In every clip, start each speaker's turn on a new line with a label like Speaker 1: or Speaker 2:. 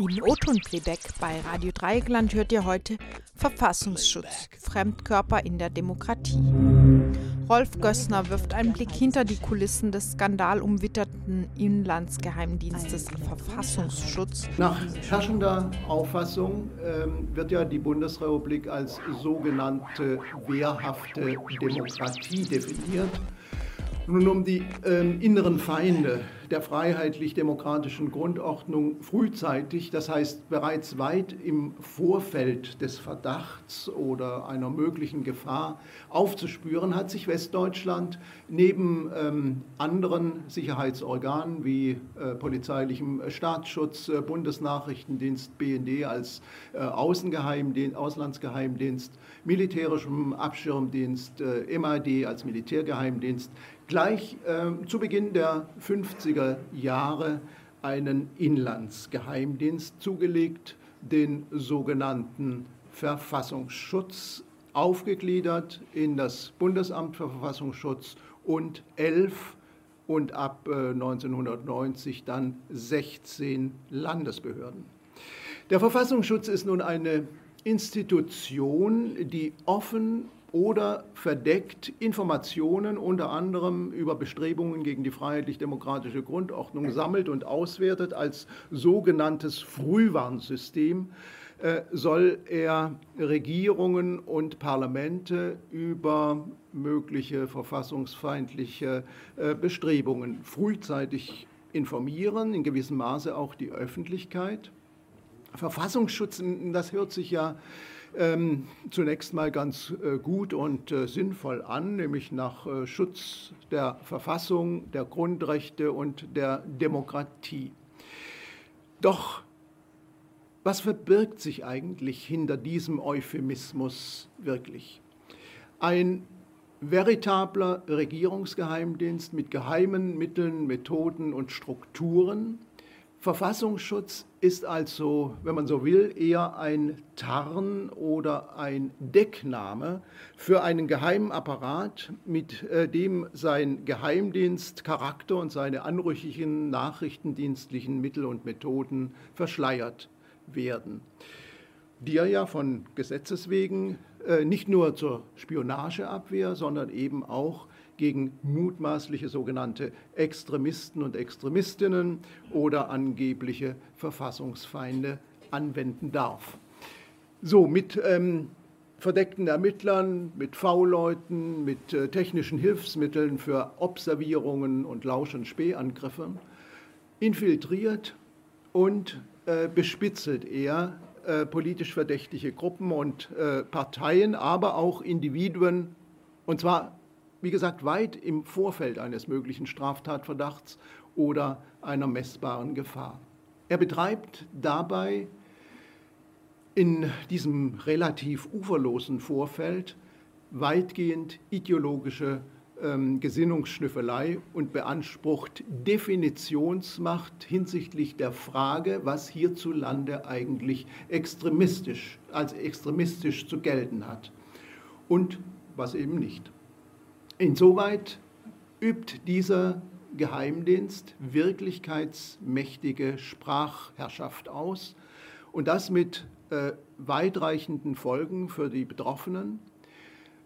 Speaker 1: In Oton-Playback bei Radio Dreieckland hört ihr heute Verfassungsschutz, Fremdkörper in der Demokratie. Rolf Gössner wirft einen Blick hinter die Kulissen des skandalumwitterten Inlandsgeheimdienstes Verfassungsschutz.
Speaker 2: Nach herrschender Auffassung ähm, wird ja die Bundesrepublik als sogenannte wehrhafte Demokratie definiert. Nun, um die ähm, inneren Feinde der freiheitlich-demokratischen Grundordnung frühzeitig, das heißt bereits weit im Vorfeld des Verdachts oder einer möglichen Gefahr aufzuspüren, hat sich Westdeutschland neben ähm, anderen Sicherheitsorganen wie äh, polizeilichem Staatsschutz, äh, Bundesnachrichtendienst, BND als äh, Außengeheimdienst, Auslandsgeheimdienst, militärischem Abschirmdienst, äh, MAD als Militärgeheimdienst, gleich äh, zu Beginn der 50er Jahre einen Inlandsgeheimdienst zugelegt, den sogenannten Verfassungsschutz, aufgegliedert in das Bundesamt für Verfassungsschutz und elf und ab äh, 1990 dann 16 Landesbehörden. Der Verfassungsschutz ist nun eine Institution, die offen oder verdeckt Informationen unter anderem über Bestrebungen gegen die freiheitlich-demokratische Grundordnung sammelt und auswertet als sogenanntes Frühwarnsystem äh, soll er Regierungen und Parlamente über mögliche verfassungsfeindliche äh, Bestrebungen frühzeitig informieren, in gewissem Maße auch die Öffentlichkeit. Verfassungsschutz, das hört sich ja ähm, zunächst mal ganz äh, gut und äh, sinnvoll an, nämlich nach äh, Schutz der Verfassung, der Grundrechte und der Demokratie. Doch was verbirgt sich eigentlich hinter diesem Euphemismus wirklich? Ein veritabler Regierungsgeheimdienst mit geheimen Mitteln, Methoden und Strukturen, Verfassungsschutz ist also, wenn man so will, eher ein Tarn oder ein Deckname für einen geheimen Apparat, mit äh, dem sein Geheimdienstcharakter und seine anrüchigen nachrichtendienstlichen Mittel und Methoden verschleiert werden, die er ja von Gesetzes wegen äh, nicht nur zur Spionageabwehr, sondern eben auch gegen mutmaßliche sogenannte Extremisten und Extremistinnen oder angebliche Verfassungsfeinde anwenden darf. So, mit ähm, verdeckten Ermittlern, mit V-Leuten, mit äh, technischen Hilfsmitteln für Observierungen und Lausch- und Spähangriffe infiltriert und äh, bespitzelt er äh, politisch verdächtige Gruppen und äh, Parteien, aber auch Individuen, und zwar wie gesagt, weit im Vorfeld eines möglichen Straftatverdachts oder einer messbaren Gefahr. Er betreibt dabei in diesem relativ uferlosen Vorfeld weitgehend ideologische ähm, Gesinnungsschnüffelei und beansprucht Definitionsmacht hinsichtlich der Frage, was hierzulande eigentlich extremistisch als extremistisch zu gelten hat und was eben nicht. Insoweit übt dieser Geheimdienst wirklichkeitsmächtige Sprachherrschaft aus und das mit äh, weitreichenden Folgen für die Betroffenen.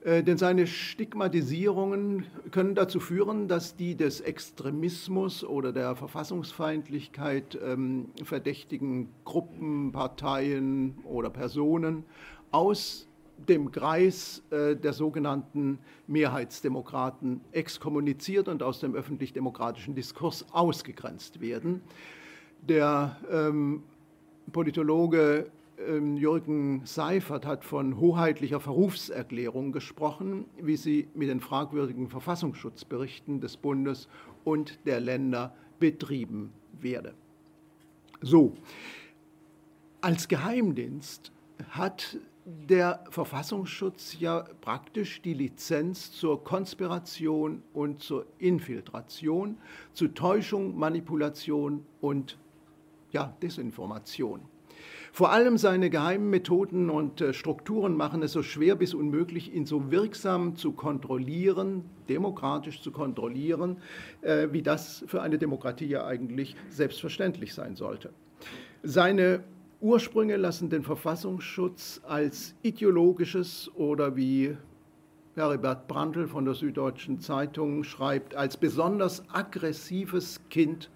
Speaker 2: Äh, denn seine Stigmatisierungen können dazu führen, dass die des Extremismus oder der Verfassungsfeindlichkeit ähm, verdächtigen Gruppen, Parteien oder Personen aus dem Kreis äh, der sogenannten Mehrheitsdemokraten exkommuniziert und aus dem öffentlich-demokratischen Diskurs ausgegrenzt werden. Der ähm, Politologe ähm, Jürgen Seifert hat von hoheitlicher Verrufserklärung gesprochen, wie sie mit den fragwürdigen Verfassungsschutzberichten des Bundes und der Länder betrieben werde. So, als Geheimdienst hat der Verfassungsschutz ja praktisch die Lizenz zur Konspiration und zur Infiltration, zu Täuschung, Manipulation und ja, Desinformation. Vor allem seine geheimen Methoden und äh, Strukturen machen es so schwer bis unmöglich, ihn so wirksam zu kontrollieren, demokratisch zu kontrollieren, äh, wie das für eine Demokratie ja eigentlich selbstverständlich sein sollte. Seine Ursprünge lassen den Verfassungsschutz als ideologisches oder wie Heribert Brandl von der Süddeutschen Zeitung schreibt, als besonders aggressives Kind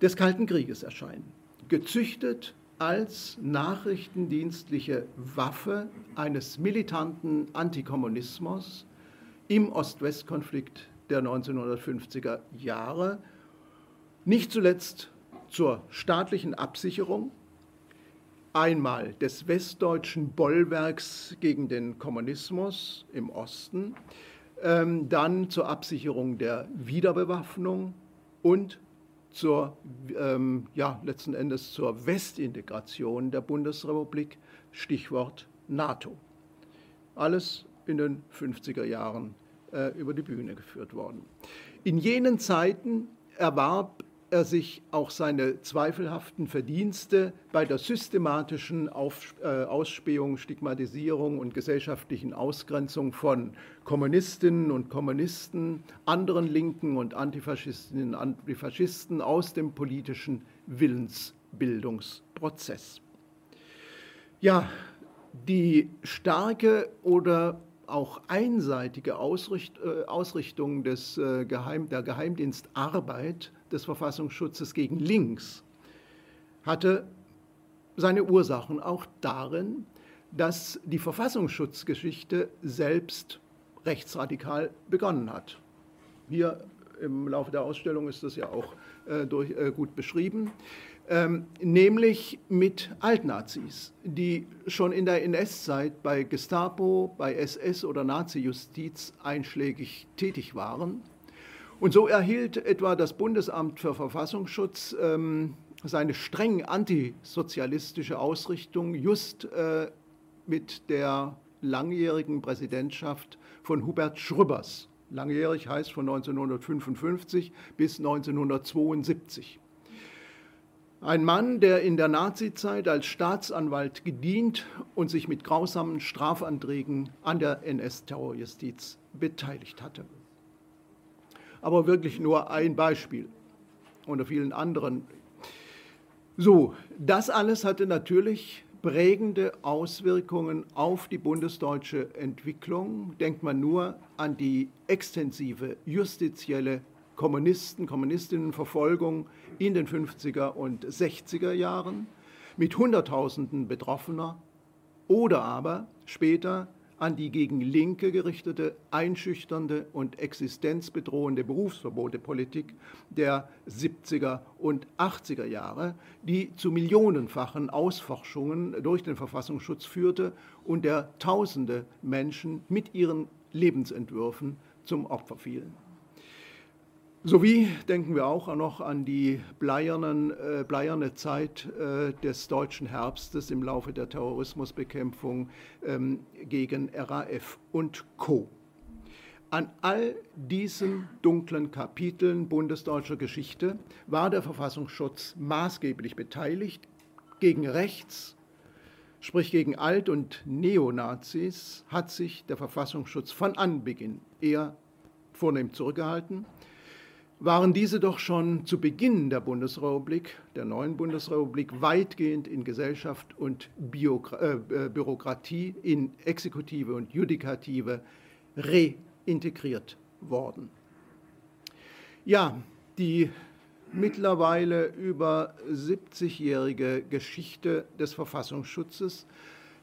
Speaker 2: des Kalten Krieges erscheinen. Gezüchtet als nachrichtendienstliche Waffe eines militanten Antikommunismus im Ost-West-Konflikt der 1950er Jahre, nicht zuletzt zur staatlichen Absicherung einmal des westdeutschen Bollwerks gegen den Kommunismus im Osten, ähm, dann zur Absicherung der Wiederbewaffnung und zur, ähm, ja, letzten Endes zur Westintegration der Bundesrepublik, Stichwort NATO. Alles in den 50er Jahren äh, über die Bühne geführt worden. In jenen Zeiten erwarb er sich auch seine zweifelhaften Verdienste bei der systematischen Auf, äh, Ausspähung, Stigmatisierung und gesellschaftlichen Ausgrenzung von Kommunistinnen und Kommunisten, anderen Linken und Antifaschistinnen und Antifaschisten aus dem politischen Willensbildungsprozess. Ja, die starke oder auch einseitige Ausricht, äh, Ausrichtung des, äh, Geheim, der Geheimdienstarbeit des Verfassungsschutzes gegen links hatte seine Ursachen auch darin, dass die Verfassungsschutzgeschichte selbst rechtsradikal begonnen hat. Hier im Laufe der Ausstellung ist das ja auch äh, durch, äh, gut beschrieben ähm, nämlich mit Altnazis, die schon in der NS-Zeit bei Gestapo, bei SS oder Nazi-Justiz einschlägig tätig waren. Und so erhielt etwa das Bundesamt für Verfassungsschutz ähm, seine streng antisozialistische Ausrichtung just äh, mit der langjährigen Präsidentschaft von Hubert Schröbers. Langjährig heißt von 1955 bis 1972. Ein Mann, der in der Nazizeit als Staatsanwalt gedient und sich mit grausamen Strafanträgen an der NS-Terrorjustiz beteiligt hatte. Aber wirklich nur ein Beispiel unter vielen anderen. So, das alles hatte natürlich prägende Auswirkungen auf die bundesdeutsche Entwicklung. Denkt man nur an die extensive justizielle Kommunisten, Kommunistinnenverfolgung in den 50er und 60er Jahren mit Hunderttausenden Betroffener oder aber später an die gegen Linke gerichtete, einschüchternde und existenzbedrohende Berufsverbotepolitik der 70er und 80er Jahre, die zu millionenfachen Ausforschungen durch den Verfassungsschutz führte und der Tausende Menschen mit ihren Lebensentwürfen zum Opfer fielen. Sowie denken wir auch noch an die bleiernen, äh, bleierne Zeit äh, des deutschen Herbstes im Laufe der Terrorismusbekämpfung ähm, gegen RAF und Co. An all diesen dunklen Kapiteln bundesdeutscher Geschichte war der Verfassungsschutz maßgeblich beteiligt. Gegen rechts, sprich gegen Alt- und Neonazis, hat sich der Verfassungsschutz von Anbeginn eher vornehm zurückgehalten waren diese doch schon zu Beginn der Bundesrepublik, der neuen Bundesrepublik, weitgehend in Gesellschaft und Biokra äh, äh, Bürokratie, in Exekutive und Judikative reintegriert worden. Ja, die mittlerweile über 70-jährige Geschichte des Verfassungsschutzes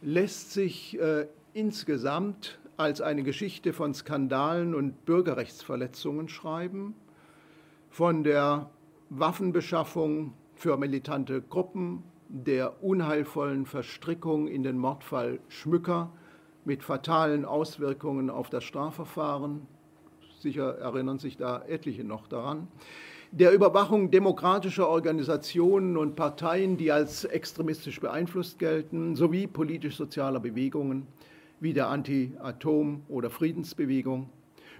Speaker 2: lässt sich äh, insgesamt als eine Geschichte von Skandalen und Bürgerrechtsverletzungen schreiben von der Waffenbeschaffung für militante Gruppen, der unheilvollen Verstrickung in den Mordfall Schmücker mit fatalen Auswirkungen auf das Strafverfahren, sicher erinnern sich da etliche noch daran, der Überwachung demokratischer Organisationen und Parteien, die als extremistisch beeinflusst gelten, sowie politisch-sozialer Bewegungen wie der Anti-Atom- oder Friedensbewegung,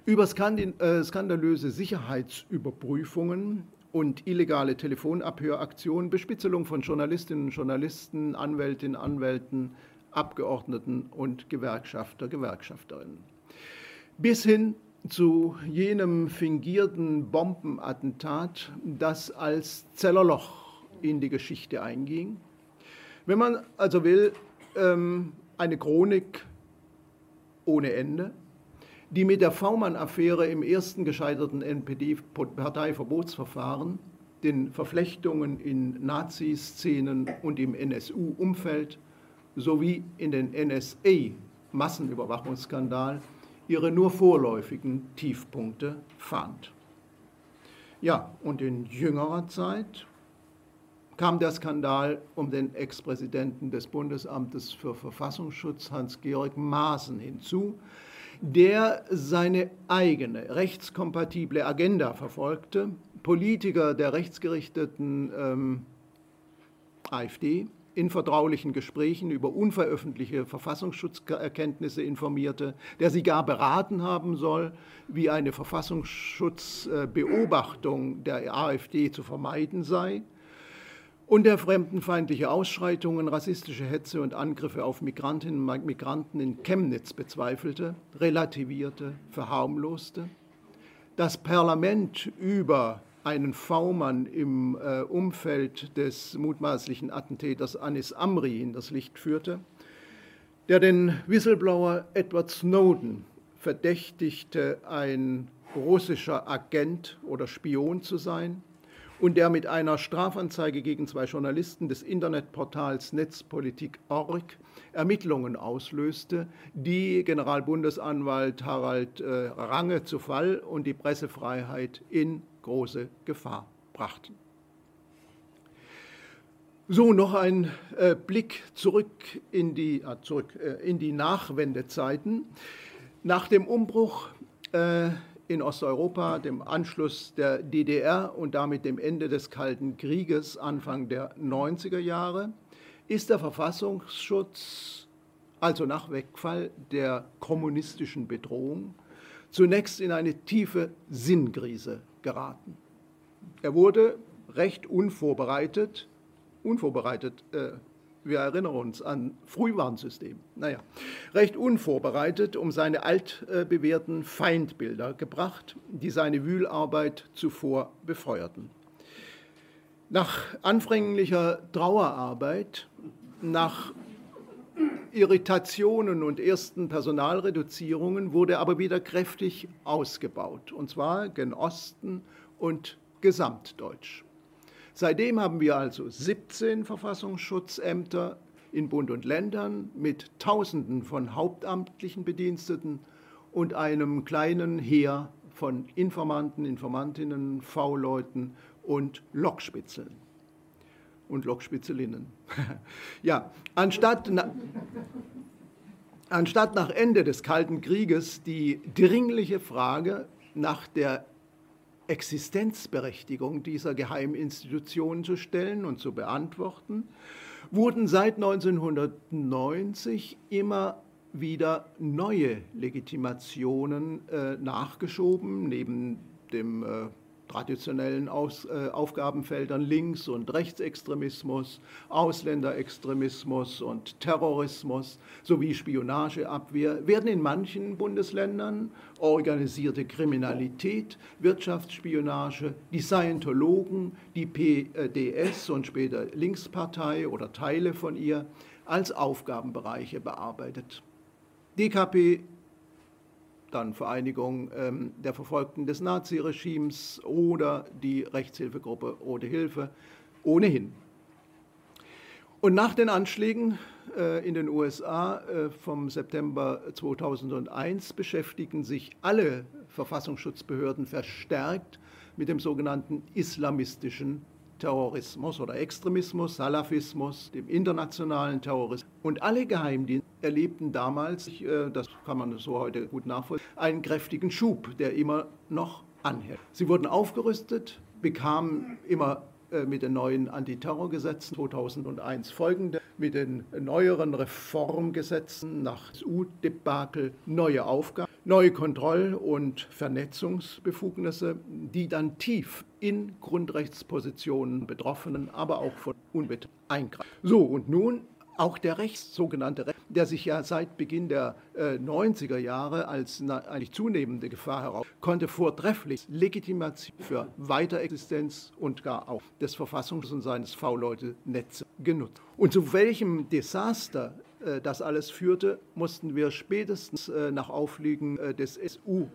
Speaker 2: über äh, skandalöse Sicherheitsüberprüfungen und illegale Telefonabhöraktionen, Bespitzelung von Journalistinnen und Journalisten, Anwältinnen, Anwälten, Abgeordneten und Gewerkschafter, Gewerkschafterinnen. Bis hin zu jenem fingierten Bombenattentat, das als Zellerloch in die Geschichte einging. Wenn man also will, ähm, eine Chronik ohne Ende, die mit der V-Mann-Affäre im ersten gescheiterten NPD-Parteiverbotsverfahren, den Verflechtungen in Nazi-Szenen und im NSU-Umfeld sowie in den NSA-Massenüberwachungsskandal ihre nur vorläufigen Tiefpunkte fand. Ja, und in jüngerer Zeit kam der Skandal um den Ex-Präsidenten des Bundesamtes für Verfassungsschutz, Hans-Georg Maaßen, hinzu, der seine eigene rechtskompatible Agenda verfolgte, Politiker der rechtsgerichteten ähm, AfD in vertraulichen Gesprächen über unveröffentlichte Verfassungsschutzerkenntnisse informierte, der sie gar beraten haben soll, wie eine Verfassungsschutzbeobachtung der AfD zu vermeiden sei und der fremdenfeindliche Ausschreitungen, rassistische Hetze und Angriffe auf Migrantinnen und Migranten in Chemnitz bezweifelte, relativierte, verharmloste, das Parlament über einen V-Mann im äh, Umfeld des mutmaßlichen Attentäters Anis Amri in das Licht führte, der den Whistleblower Edward Snowden verdächtigte, ein russischer Agent oder Spion zu sein und der mit einer Strafanzeige gegen zwei Journalisten des Internetportals Netzpolitik.org Ermittlungen auslöste, die Generalbundesanwalt Harald äh, Range zu Fall und die Pressefreiheit in große Gefahr brachten. So, noch ein äh, Blick zurück in die, äh, zurück, äh, in die Nachwendezeiten. Nach dem Umbruch äh, in Osteuropa, dem Anschluss der DDR und damit dem Ende des Kalten Krieges Anfang der 90er Jahre ist der Verfassungsschutz, also nach Wegfall der kommunistischen Bedrohung, zunächst in eine tiefe Sinnkrise geraten. Er wurde recht unvorbereitet, unvorbereitet äh, wir erinnern uns an Frühwarnsystem. Naja, recht unvorbereitet um seine altbewährten Feindbilder gebracht, die seine Wühlarbeit zuvor befeuerten. Nach anfänglicher Trauerarbeit, nach Irritationen und ersten Personalreduzierungen wurde aber wieder kräftig ausgebaut, und zwar gen Osten und gesamtdeutsch. Seitdem haben wir also 17 Verfassungsschutzämter in Bund und Ländern mit Tausenden von hauptamtlichen Bediensteten und einem kleinen Heer von Informanten, Informantinnen, V-Leuten und Lokspitzeln und Lokspitzelinnen. ja, anstatt, na, anstatt nach Ende des Kalten Krieges die dringliche Frage nach der Existenzberechtigung dieser Geheiminstitutionen zu stellen und zu beantworten, wurden seit 1990 immer wieder neue Legitimationen äh, nachgeschoben, neben dem äh, traditionellen Aus, äh, Aufgabenfeldern Links- und Rechtsextremismus, Ausländerextremismus und Terrorismus sowie Spionageabwehr werden in manchen Bundesländern organisierte Kriminalität, Wirtschaftsspionage, die Scientologen, die PDS und später Linkspartei oder Teile von ihr als Aufgabenbereiche bearbeitet. DKP dann Vereinigung ähm, der Verfolgten des Naziregimes oder die Rechtshilfegruppe Rote Hilfe ohnehin. Und nach den Anschlägen äh, in den USA äh, vom September 2001 beschäftigen sich alle Verfassungsschutzbehörden verstärkt mit dem sogenannten islamistischen Terrorismus oder Extremismus, Salafismus, dem internationalen Terrorismus. Und alle Geheimdienste erlebten damals, äh, das kann man so heute gut nachvollziehen, einen kräftigen Schub, der immer noch anhält. Sie wurden aufgerüstet, bekamen immer mit den neuen Antiterrorgesetzen 2001 folgende, mit den neueren Reformgesetzen nach U-Debakel neue Aufgaben, neue Kontroll- und Vernetzungsbefugnisse, die dann tief in Grundrechtspositionen Betroffenen, aber auch von Unbeteiligten eingreifen. So, und nun Auch der Rechts, sogenannte Rechts, der sich ja seit Beginn der äh, 90er Jahre als na, eigentlich zunehmende Gefahr heraus, konnte vortrefflich Legitimation für Weiterexistenz und gar auch des Verfassungs- und seines V-Leute-Netzes genutzt. Und zu welchem Desaster äh, das alles führte, mussten wir spätestens äh, nach Aufliegen äh, des SU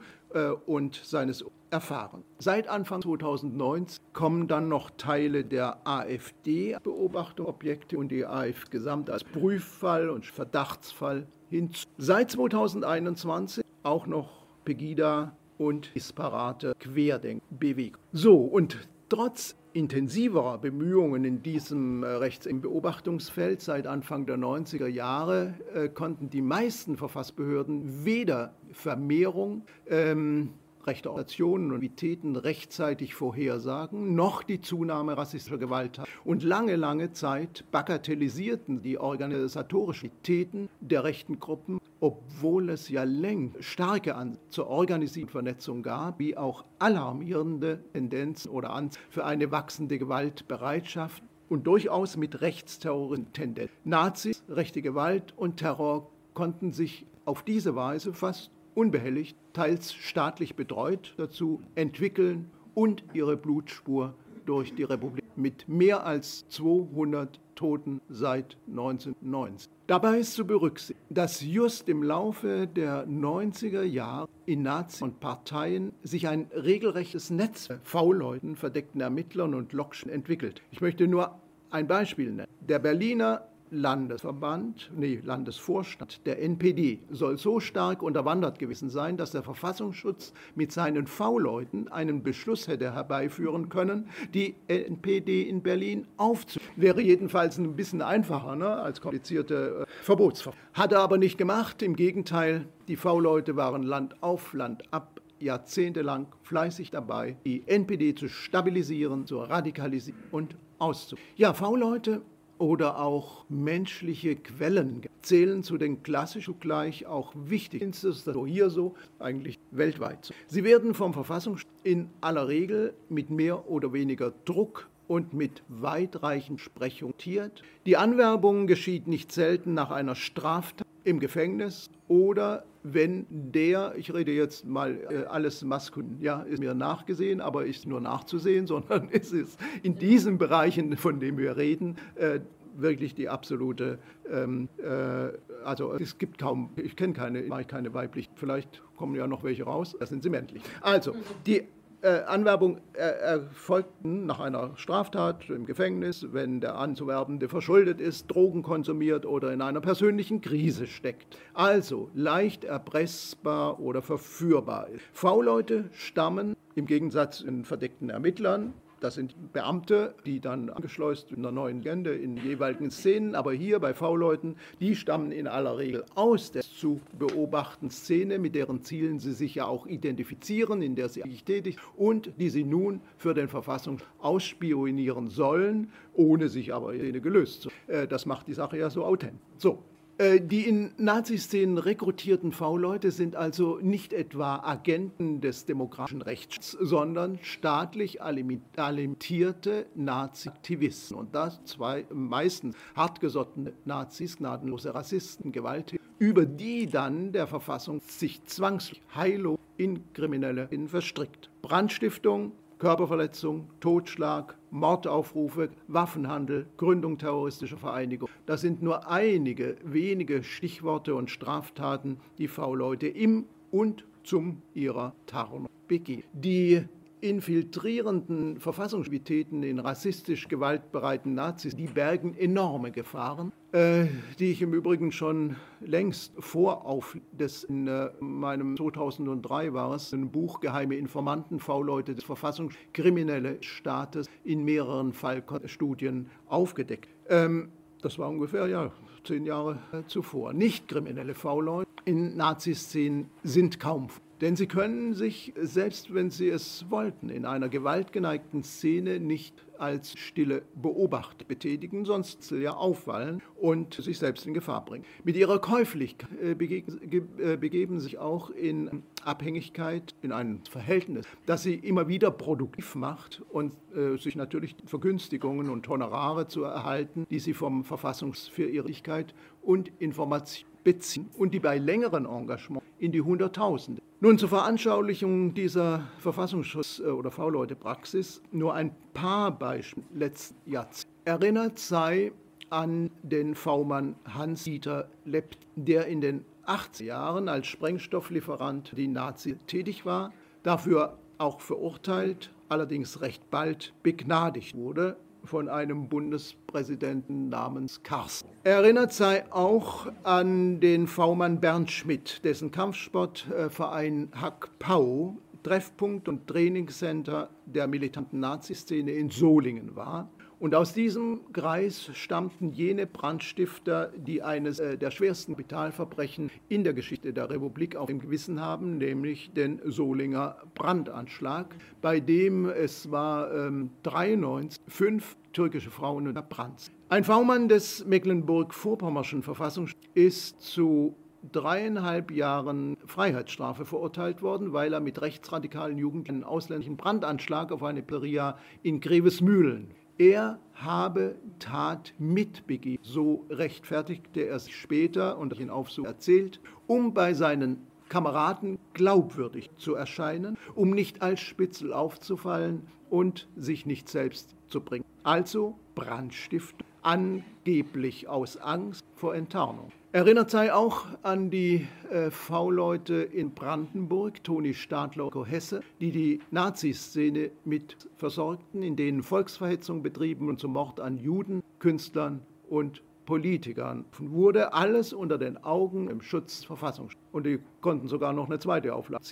Speaker 2: und seines erfahren. Seit Anfang 2019 kommen dann noch Teile der AfD-Beobachtungsobjekte und die AF gesamt als Prüffall und Verdachtsfall hinzu. Seit 2021 auch noch Pegida und disparate Querdenkbewegung. So, und trotz intensiverer Bemühungen in diesem äh, Rechts im Beobachtungsfeld seit Anfang der 90er Jahre äh, konnten die meisten Verfassbehörden weder Vermehrung ähm, rechte Organisationen und Aktivitäten rechtzeitig vorhersagen, noch die Zunahme rassistischer Gewalt. Und lange, lange Zeit bagatellisierten die organisatorischen Aktivitäten der rechten Gruppen, obwohl es ja längst starke An zur organisierten Vernetzung gab, wie auch alarmierende Tendenzen oder Anzeichen für eine wachsende Gewaltbereitschaft und durchaus mit rechtsterrorischen Tendenzen. Nazis, rechte Gewalt und Terror konnten sich auf diese Weise fast unbehelligt, teils staatlich betreut dazu entwickeln und ihre Blutspur durch die Republik mit mehr als 200 Toten seit 1990. Dabei ist zu berücksichtigen, dass just im Laufe der 90er Jahre in Nazi- und Parteien sich ein regelrechtes Netz V-Leuten, verdeckten Ermittlern und Lokschen entwickelt. Ich möchte nur ein Beispiel nennen. Der Berliner Landesverband, nee, Landesvorstand der NPD soll so stark unterwandert gewesen sein, dass der Verfassungsschutz mit seinen V-Leuten einen Beschluss hätte herbeiführen können, die NPD in Berlin aufzunehmen. Wäre jedenfalls ein bisschen einfacher ne, als komplizierte äh, Verbotsverfahren. Hat er aber nicht gemacht. Im Gegenteil, die V-Leute waren Land auf, Land ab jahrzehntelang fleißig dabei, die NPD zu stabilisieren, zu radikalisieren und auszubauen. Ja, V-Leute oder auch menschliche Quellen zählen zu den klassischen gleich auch wichtigen. Das ist so hier so, eigentlich weltweit. Sie werden vom Verfassungsschutz in aller Regel mit mehr oder weniger Druck und mit weitreichend Sprechung tiert. Die Anwerbung geschieht nicht selten nach einer Straftat im Gefängnis oder wenn der, ich rede jetzt mal äh, alles maskulin, ja, ist mir nachgesehen, aber ist nur nachzusehen, sondern es ist in diesen Bereichen, von denen wir reden, äh, wirklich die absolute, ähm, äh, also es gibt kaum, ich kenne keine, mache ich keine weiblich, vielleicht kommen ja noch welche raus, das sind sie männlich. Also, die äh, Anwerbung äh, erfolgten nach einer Straftat im Gefängnis, wenn der Anzuwerbende verschuldet ist, Drogen konsumiert oder in einer persönlichen Krise steckt. Also leicht erpressbar oder verführbar. V-Leute stammen im Gegensatz zu verdeckten Ermittlern das sind Beamte, die dann angeschleust in einer neuen Legende in jeweiligen Szenen. Aber hier bei V-Leuten, die stammen in aller Regel aus der zu beobachten Szene, mit deren Zielen sie sich ja auch identifizieren, in der sie eigentlich tätig und die sie nun für den Verfassung ausspionieren sollen, ohne sich aber jene gelöst zu. Äh, das macht die Sache ja so authentisch. So, die in Nazi-Szenen rekrutierten V-Leute sind also nicht etwa Agenten des demokratischen Rechts, sondern staatlich alimentierte Nazi-Aktivisten. Und das zwei meistens hartgesottene Nazis, gnadenlose Rassisten, Gewalttäter, über die dann der Verfassung sich zwangsläufig heillos in Kriminelle verstrickt. Brandstiftung, Körperverletzung, Totschlag, Mordaufrufe, Waffenhandel, Gründung terroristischer Vereinigung. Das sind nur einige wenige Stichworte und Straftaten, die V-Leute im und zum ihrer Tarnung begehen. Die infiltrierenden Verfassungsaktivitäten in rassistisch gewaltbereiten Nazis, die bergen enorme Gefahren, die ich im Übrigen schon längst vor auf des in äh, meinem 2003 war es ein Buch Geheime Informanten V-Leute des Verfassungskriminelle Staates in mehreren Fallstudien aufgedeckt. Ähm, das war ungefähr ja zehn Jahre äh, zuvor. Nicht kriminelle V-Leute in Naziszenen sind kaum denn sie können sich, selbst wenn sie es wollten, in einer gewaltgeneigten Szene nicht als stille Beobachter betätigen, sonst ja auffallen und sich selbst in Gefahr bringen. Mit ihrer Käuflichkeit äh, begeben, äh, begeben sich auch in Abhängigkeit, in ein Verhältnis, das sie immer wieder produktiv macht und äh, sich natürlich Vergünstigungen und Honorare zu erhalten, die sie vom Verfassungs für Ehrlichkeit und Information beziehen und die bei längeren Engagements in die Hunderttausende. Nun zur Veranschaulichung dieser Verfassungsschutz- äh, oder V-Leute-Praxis nur ein paar Beispiele letzten Jahrzehnts. Erinnert sei an den V-Mann Hans-Dieter Lepp, der in den 80er Jahren als Sprengstofflieferant die Nazi tätig war, dafür auch verurteilt, allerdings recht bald begnadigt wurde von einem Bundespräsidenten namens Karsten. Erinnert sei auch an den V-Mann Bernd Schmidt, dessen Kampfsportverein Hack Pau Treffpunkt und Trainingscenter der militanten Naziszene in Solingen war und aus diesem Kreis stammten jene Brandstifter, die eines äh, der schwersten Kapitalverbrechen in der Geschichte der Republik auf dem Gewissen haben, nämlich den Solinger Brandanschlag, bei dem es war ähm, 93 fünf türkische Frauen unter Brand. Ein V-Mann des Mecklenburg-Vorpommerschen Verfassungsschutzes ist zu dreieinhalb Jahren Freiheitsstrafe verurteilt worden, weil er mit rechtsradikalen Jugendlichen einen ausländischen Brandanschlag auf eine Pizzeria in Grevesmühlen er habe Tat mitbegeben. So rechtfertigte er sich später und in Aufsuch erzählt, um bei seinen Kameraden glaubwürdig zu erscheinen, um nicht als Spitzel aufzufallen und sich nicht selbst zu bringen. Also Brandstiftung, angeblich aus Angst vor Enttarnung. Erinnert sei auch an die äh, V-Leute in Brandenburg, Toni Stadler, Hesse, die die Naziszene mit versorgten, in denen Volksverhetzung betrieben und zum Mord an Juden, Künstlern und Politikern wurde alles unter den Augen im Schutz Verfassung. Und die konnten sogar noch eine zweite Auflage.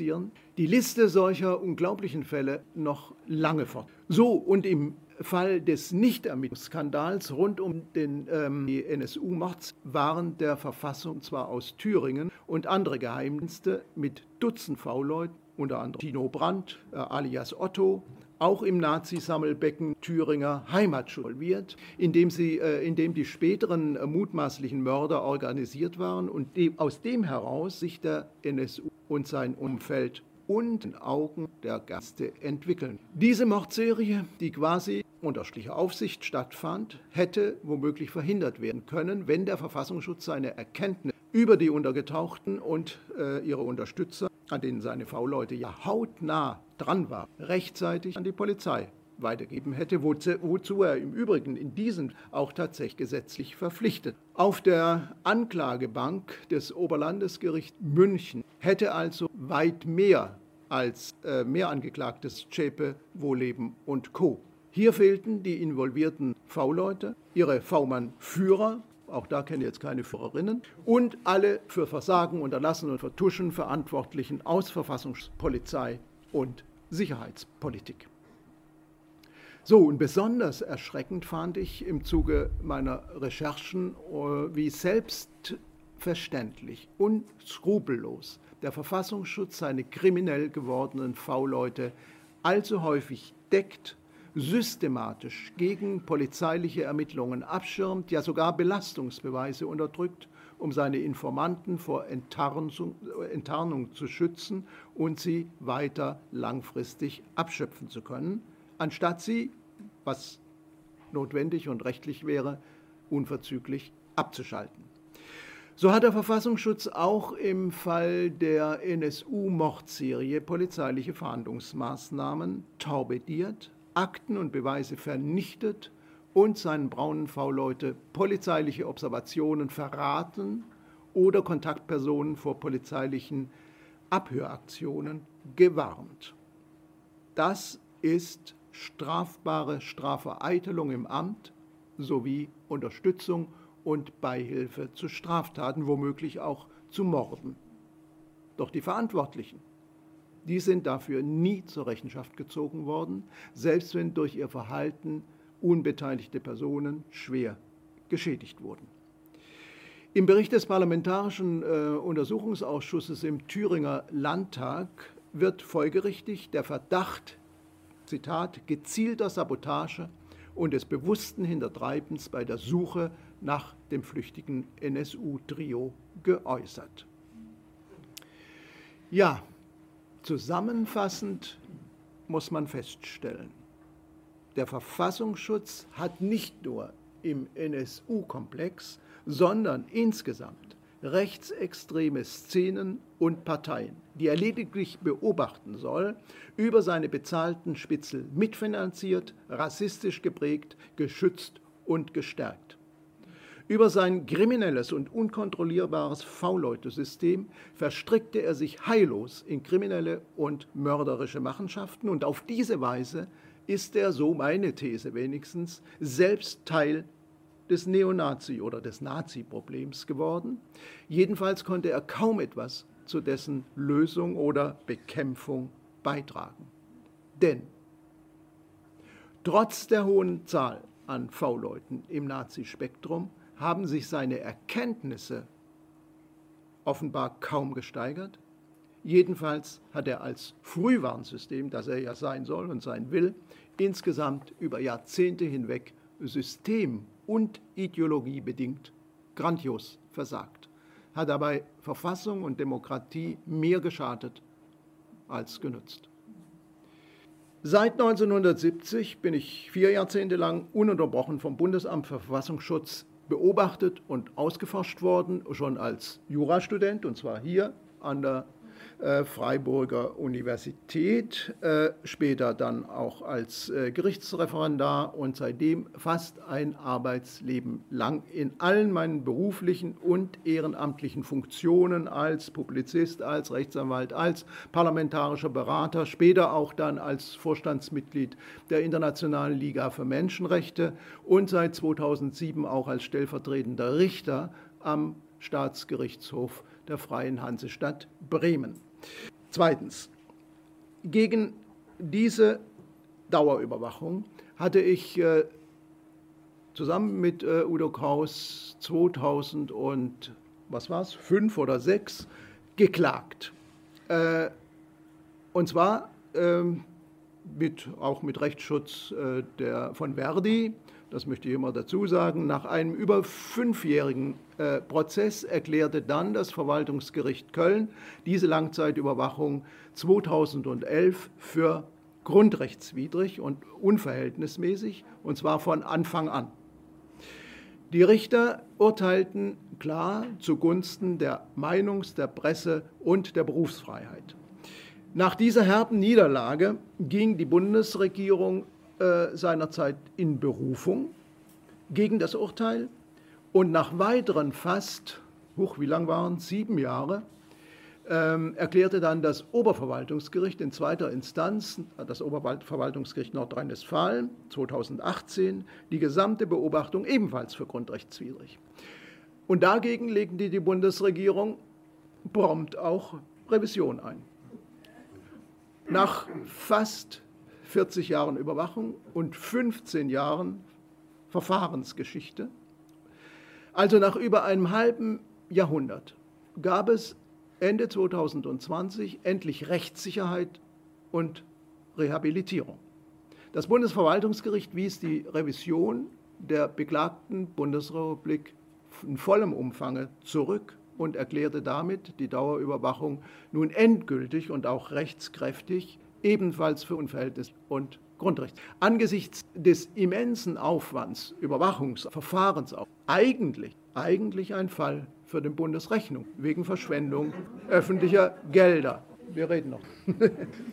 Speaker 2: Die Liste solcher unglaublichen Fälle noch lange fort. So, und im Fall des Nichtermittlungsskandals rund um den, ähm, NSU-Mords waren der Verfassung zwar aus Thüringen und andere Geheimdienste mit Dutzend V-Leuten, unter anderem Tino Brandt, äh, alias Otto, auch im Nazi-Sammelbecken Thüringer Heimatschutz involviert, in dem, sie, äh, in dem die späteren äh, mutmaßlichen Mörder organisiert waren und die, aus dem heraus sich der NSU und sein Umfeld und in Augen der Gäste entwickeln. Diese Mordserie, die quasi unter schlichter Aufsicht stattfand, hätte womöglich verhindert werden können, wenn der Verfassungsschutz seine Erkenntnis über die Untergetauchten und äh, ihre Unterstützer, an denen seine V-Leute ja hautnah dran waren, rechtzeitig an die Polizei weitergeben hätte, wozu er im Übrigen in diesen auch tatsächlich gesetzlich verpflichtet. Auf der Anklagebank des Oberlandesgerichts München hätte also weit mehr als äh, Mehrangeklagtes Zschäpe, Wohleben und Co. Hier fehlten die involvierten V-Leute, ihre V-Mann-Führer, auch da kenne ich jetzt keine Führerinnen, und alle für Versagen, Unterlassen und Vertuschen Verantwortlichen aus Verfassungspolizei und Sicherheitspolitik. So, und besonders erschreckend fand ich im Zuge meiner Recherchen, äh, wie selbstverständlich und skrupellos der Verfassungsschutz seine kriminell gewordenen V-Leute allzu häufig deckt systematisch gegen polizeiliche Ermittlungen abschirmt, ja sogar Belastungsbeweise unterdrückt, um seine Informanten vor Enttarnung, zu schützen und sie weiter langfristig abschöpfen zu können, anstatt sie, was notwendig und rechtlich wäre, unverzüglich abzuschalten. So hat der Verfassungsschutz auch im Fall der NSU-Mordserie polizeiliche Fahndungsmaßnahmen torpediert, Akten und Beweise vernichtet und seinen braunen V-Leute polizeiliche Observationen verraten oder Kontaktpersonen vor polizeilichen Abhöraktionen gewarnt. Das ist strafbare Strafvereitelung im Amt sowie Unterstützung und Beihilfe zu Straftaten, womöglich auch zu Morden. Doch die Verantwortlichen die sind dafür nie zur Rechenschaft gezogen worden, selbst wenn durch ihr Verhalten unbeteiligte Personen schwer geschädigt wurden. Im Bericht des Parlamentarischen äh, Untersuchungsausschusses im Thüringer Landtag wird folgerichtig der Verdacht, Zitat, gezielter Sabotage und des bewussten Hintertreibens bei der Suche nach dem flüchtigen NSU-Trio geäußert. Ja, zusammenfassend muss man feststellen, der Verfassungsschutz hat nicht nur im NSU-Komplex, sondern insgesamt rechtsextreme Szenen und Parteien, die er lediglich beobachten soll, über seine bezahlten Spitzel mitfinanziert, rassistisch geprägt, geschützt und gestärkt. Über sein kriminelles und unkontrollierbares V-Leute-System verstrickte er sich heillos in kriminelle und mörderische Machenschaften und auf diese Weise ist er, so meine These wenigstens, selbst Teil des Neonazi- oder des Nazi-Problems geworden. Jedenfalls konnte er kaum etwas zu dessen Lösung oder Bekämpfung beitragen. Denn trotz der hohen Zahl an V-Leuten im Nazispektrum haben sich seine Erkenntnisse offenbar kaum gesteigert. Jedenfalls hat er als Frühwarnsystem, das er ja sein soll und sein will, insgesamt über Jahrzehnte hinweg system- und ideologiebedingt grandios versagt, hat dabei Verfassung und Demokratie mehr geschadet als genutzt. Seit 1970 bin ich vier Jahrzehnte lang ununterbrochen vom Bundesamt für Verfassungsschutz beobachtet und ausgeforscht worden, schon als Jurastudent, und zwar hier an der Freiburger Universität, äh, später dann auch als äh, Gerichtsreferendar und seitdem fast ein Arbeitsleben lang in allen meinen beruflichen und ehrenamtlichen Funktionen als Publizist, als Rechtsanwalt, als parlamentarischer Berater, später auch dann als Vorstandsmitglied der Internationalen Liga für Menschenrechte und seit 2007 auch als stellvertretender Richter am Staatsgerichtshof der Freien Hansestadt Bremen. Zweitens, gegen diese Dauerüberwachung hatte ich äh, zusammen mit äh, Udo Kraus 2000 und was war's, fünf oder sechs geklagt. Äh, und zwar ähm, mit, auch mit Rechtsschutz äh, der, von Verdi, das möchte ich immer dazu sagen, nach einem über fünfjährigen äh, Prozess erklärte dann das Verwaltungsgericht Köln diese Langzeitüberwachung 2011 für grundrechtswidrig und unverhältnismäßig, und zwar von Anfang an. Die Richter urteilten klar zugunsten der Meinungs-, der Presse- und der Berufsfreiheit. Nach dieser herben Niederlage ging die Bundesregierung äh, seinerzeit in Berufung gegen das Urteil und nach weiteren fast, hoch, wie lang waren es, sieben Jahre, ähm, erklärte dann das Oberverwaltungsgericht in zweiter Instanz, das Oberverwaltungsgericht Nordrhein-Westfalen 2018, die gesamte Beobachtung ebenfalls für grundrechtswidrig. Und dagegen legte die Bundesregierung prompt auch Revision ein. Nach fast 40 Jahren Überwachung und 15 Jahren Verfahrensgeschichte. Also nach über einem halben Jahrhundert gab es Ende 2020 endlich Rechtssicherheit und Rehabilitierung. Das Bundesverwaltungsgericht wies die Revision der beklagten Bundesrepublik in vollem Umfange zurück und erklärte damit die Dauerüberwachung nun endgültig und auch rechtskräftig ebenfalls für Unverhältnis und Grundrecht. Angesichts des immensen Aufwands, Überwachungsverfahrens auch, eigentlich, eigentlich ein Fall für den Bundesrechnung wegen Verschwendung öffentlicher Gelder. Wir reden noch.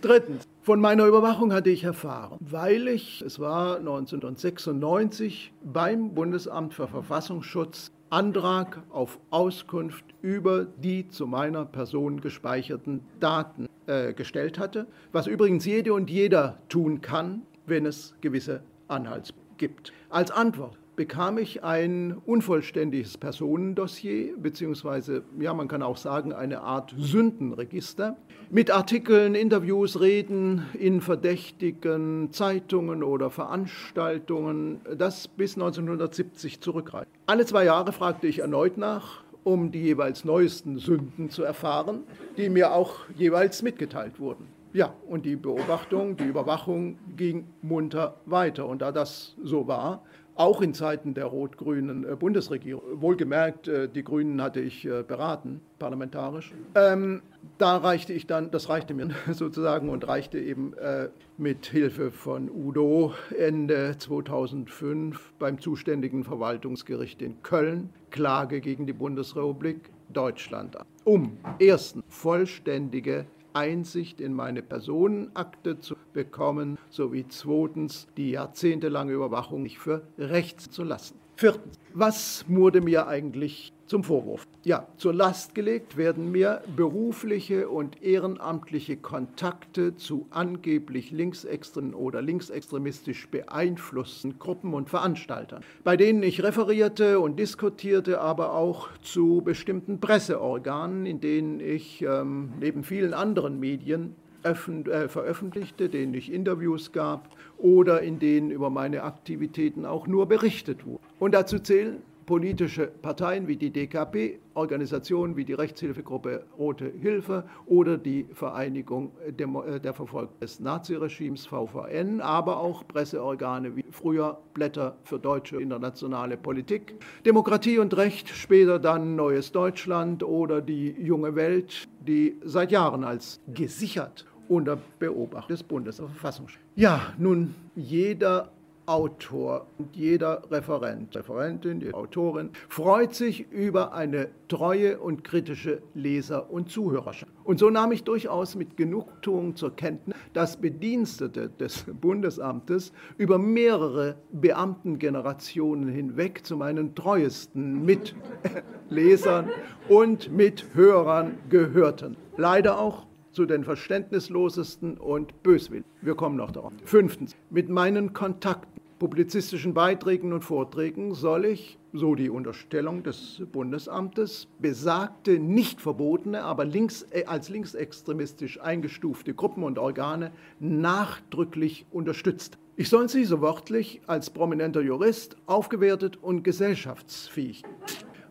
Speaker 2: Drittens, von meiner Überwachung hatte ich erfahren, weil ich, es war 1996, beim Bundesamt für Verfassungsschutz Antrag auf Auskunft über die zu meiner Person gespeicherten Daten äh, gestellt hatte, was übrigens jede und jeder tun kann, wenn es gewisse Anhalts gibt. Als Antwort bekam ich ein unvollständiges Personendossier, beziehungsweise, ja, man kann auch sagen, eine Art Sündenregister mit Artikeln, Interviews, Reden in verdächtigen Zeitungen oder Veranstaltungen, das bis 1970 zurückreicht. Alle zwei Jahre fragte ich erneut nach, um die jeweils neuesten Sünden zu erfahren, die mir auch jeweils mitgeteilt wurden. Ja, und die Beobachtung, die Überwachung ging munter weiter. Und da das so war, auch in Zeiten der rot-grünen äh, Bundesregierung. Wohlgemerkt, äh, die Grünen hatte ich äh, beraten, parlamentarisch. Ähm, da reichte ich dann, das reichte mir sozusagen und reichte eben äh, mit Hilfe von Udo Ende 2005 beim zuständigen Verwaltungsgericht in Köln Klage gegen die Bundesrepublik Deutschland an, um erstens vollständige Einsicht in meine Personenakte zu bekommen, sowie zweitens die jahrzehntelange Überwachung nicht für rechts zu lassen. Viertens, was wurde mir eigentlich zum Vorwurf. Ja, zur Last gelegt werden mir berufliche und ehrenamtliche Kontakte zu angeblich linksextremen oder linksextremistisch beeinflussten Gruppen und Veranstaltern, bei denen ich referierte und diskutierte, aber auch zu bestimmten Presseorganen, in denen ich ähm, neben vielen anderen Medien äh, veröffentlichte, denen ich Interviews gab oder in denen über meine Aktivitäten auch nur berichtet wurde. Und dazu zählen politische Parteien wie die DKP, Organisationen wie die Rechtshilfegruppe Rote Hilfe oder die Vereinigung äh, der Verfolgten des Naziregimes VVN, aber auch Presseorgane wie früher Blätter für deutsche internationale Politik, Demokratie und Recht, später dann Neues Deutschland oder die junge Welt, die seit Jahren als gesichert unter Beobachtung des Bundesverfassungsschutzes. Ja, nun jeder Autor und jeder Referent, Referentin, die Autorin freut sich über eine treue und kritische Leser- und Zuhörerschaft. Und so nahm ich durchaus mit Genugtuung zur Kenntnis, dass Bedienstete des Bundesamtes über mehrere Beamtengenerationen hinweg zu meinen treuesten Mitlesern und Mithörern gehörten. Leider auch zu den verständnislosesten und böswilligen. Wir kommen noch darauf. Fünftens, mit meinen Kontakten, publizistischen Beiträgen und Vorträgen soll ich, so die Unterstellung des Bundesamtes, besagte nicht verbotene, aber links, äh, als linksextremistisch eingestufte Gruppen und Organe nachdrücklich unterstützt. Ich soll sie so wörtlich als prominenter Jurist aufgewertet und gesellschaftsfähig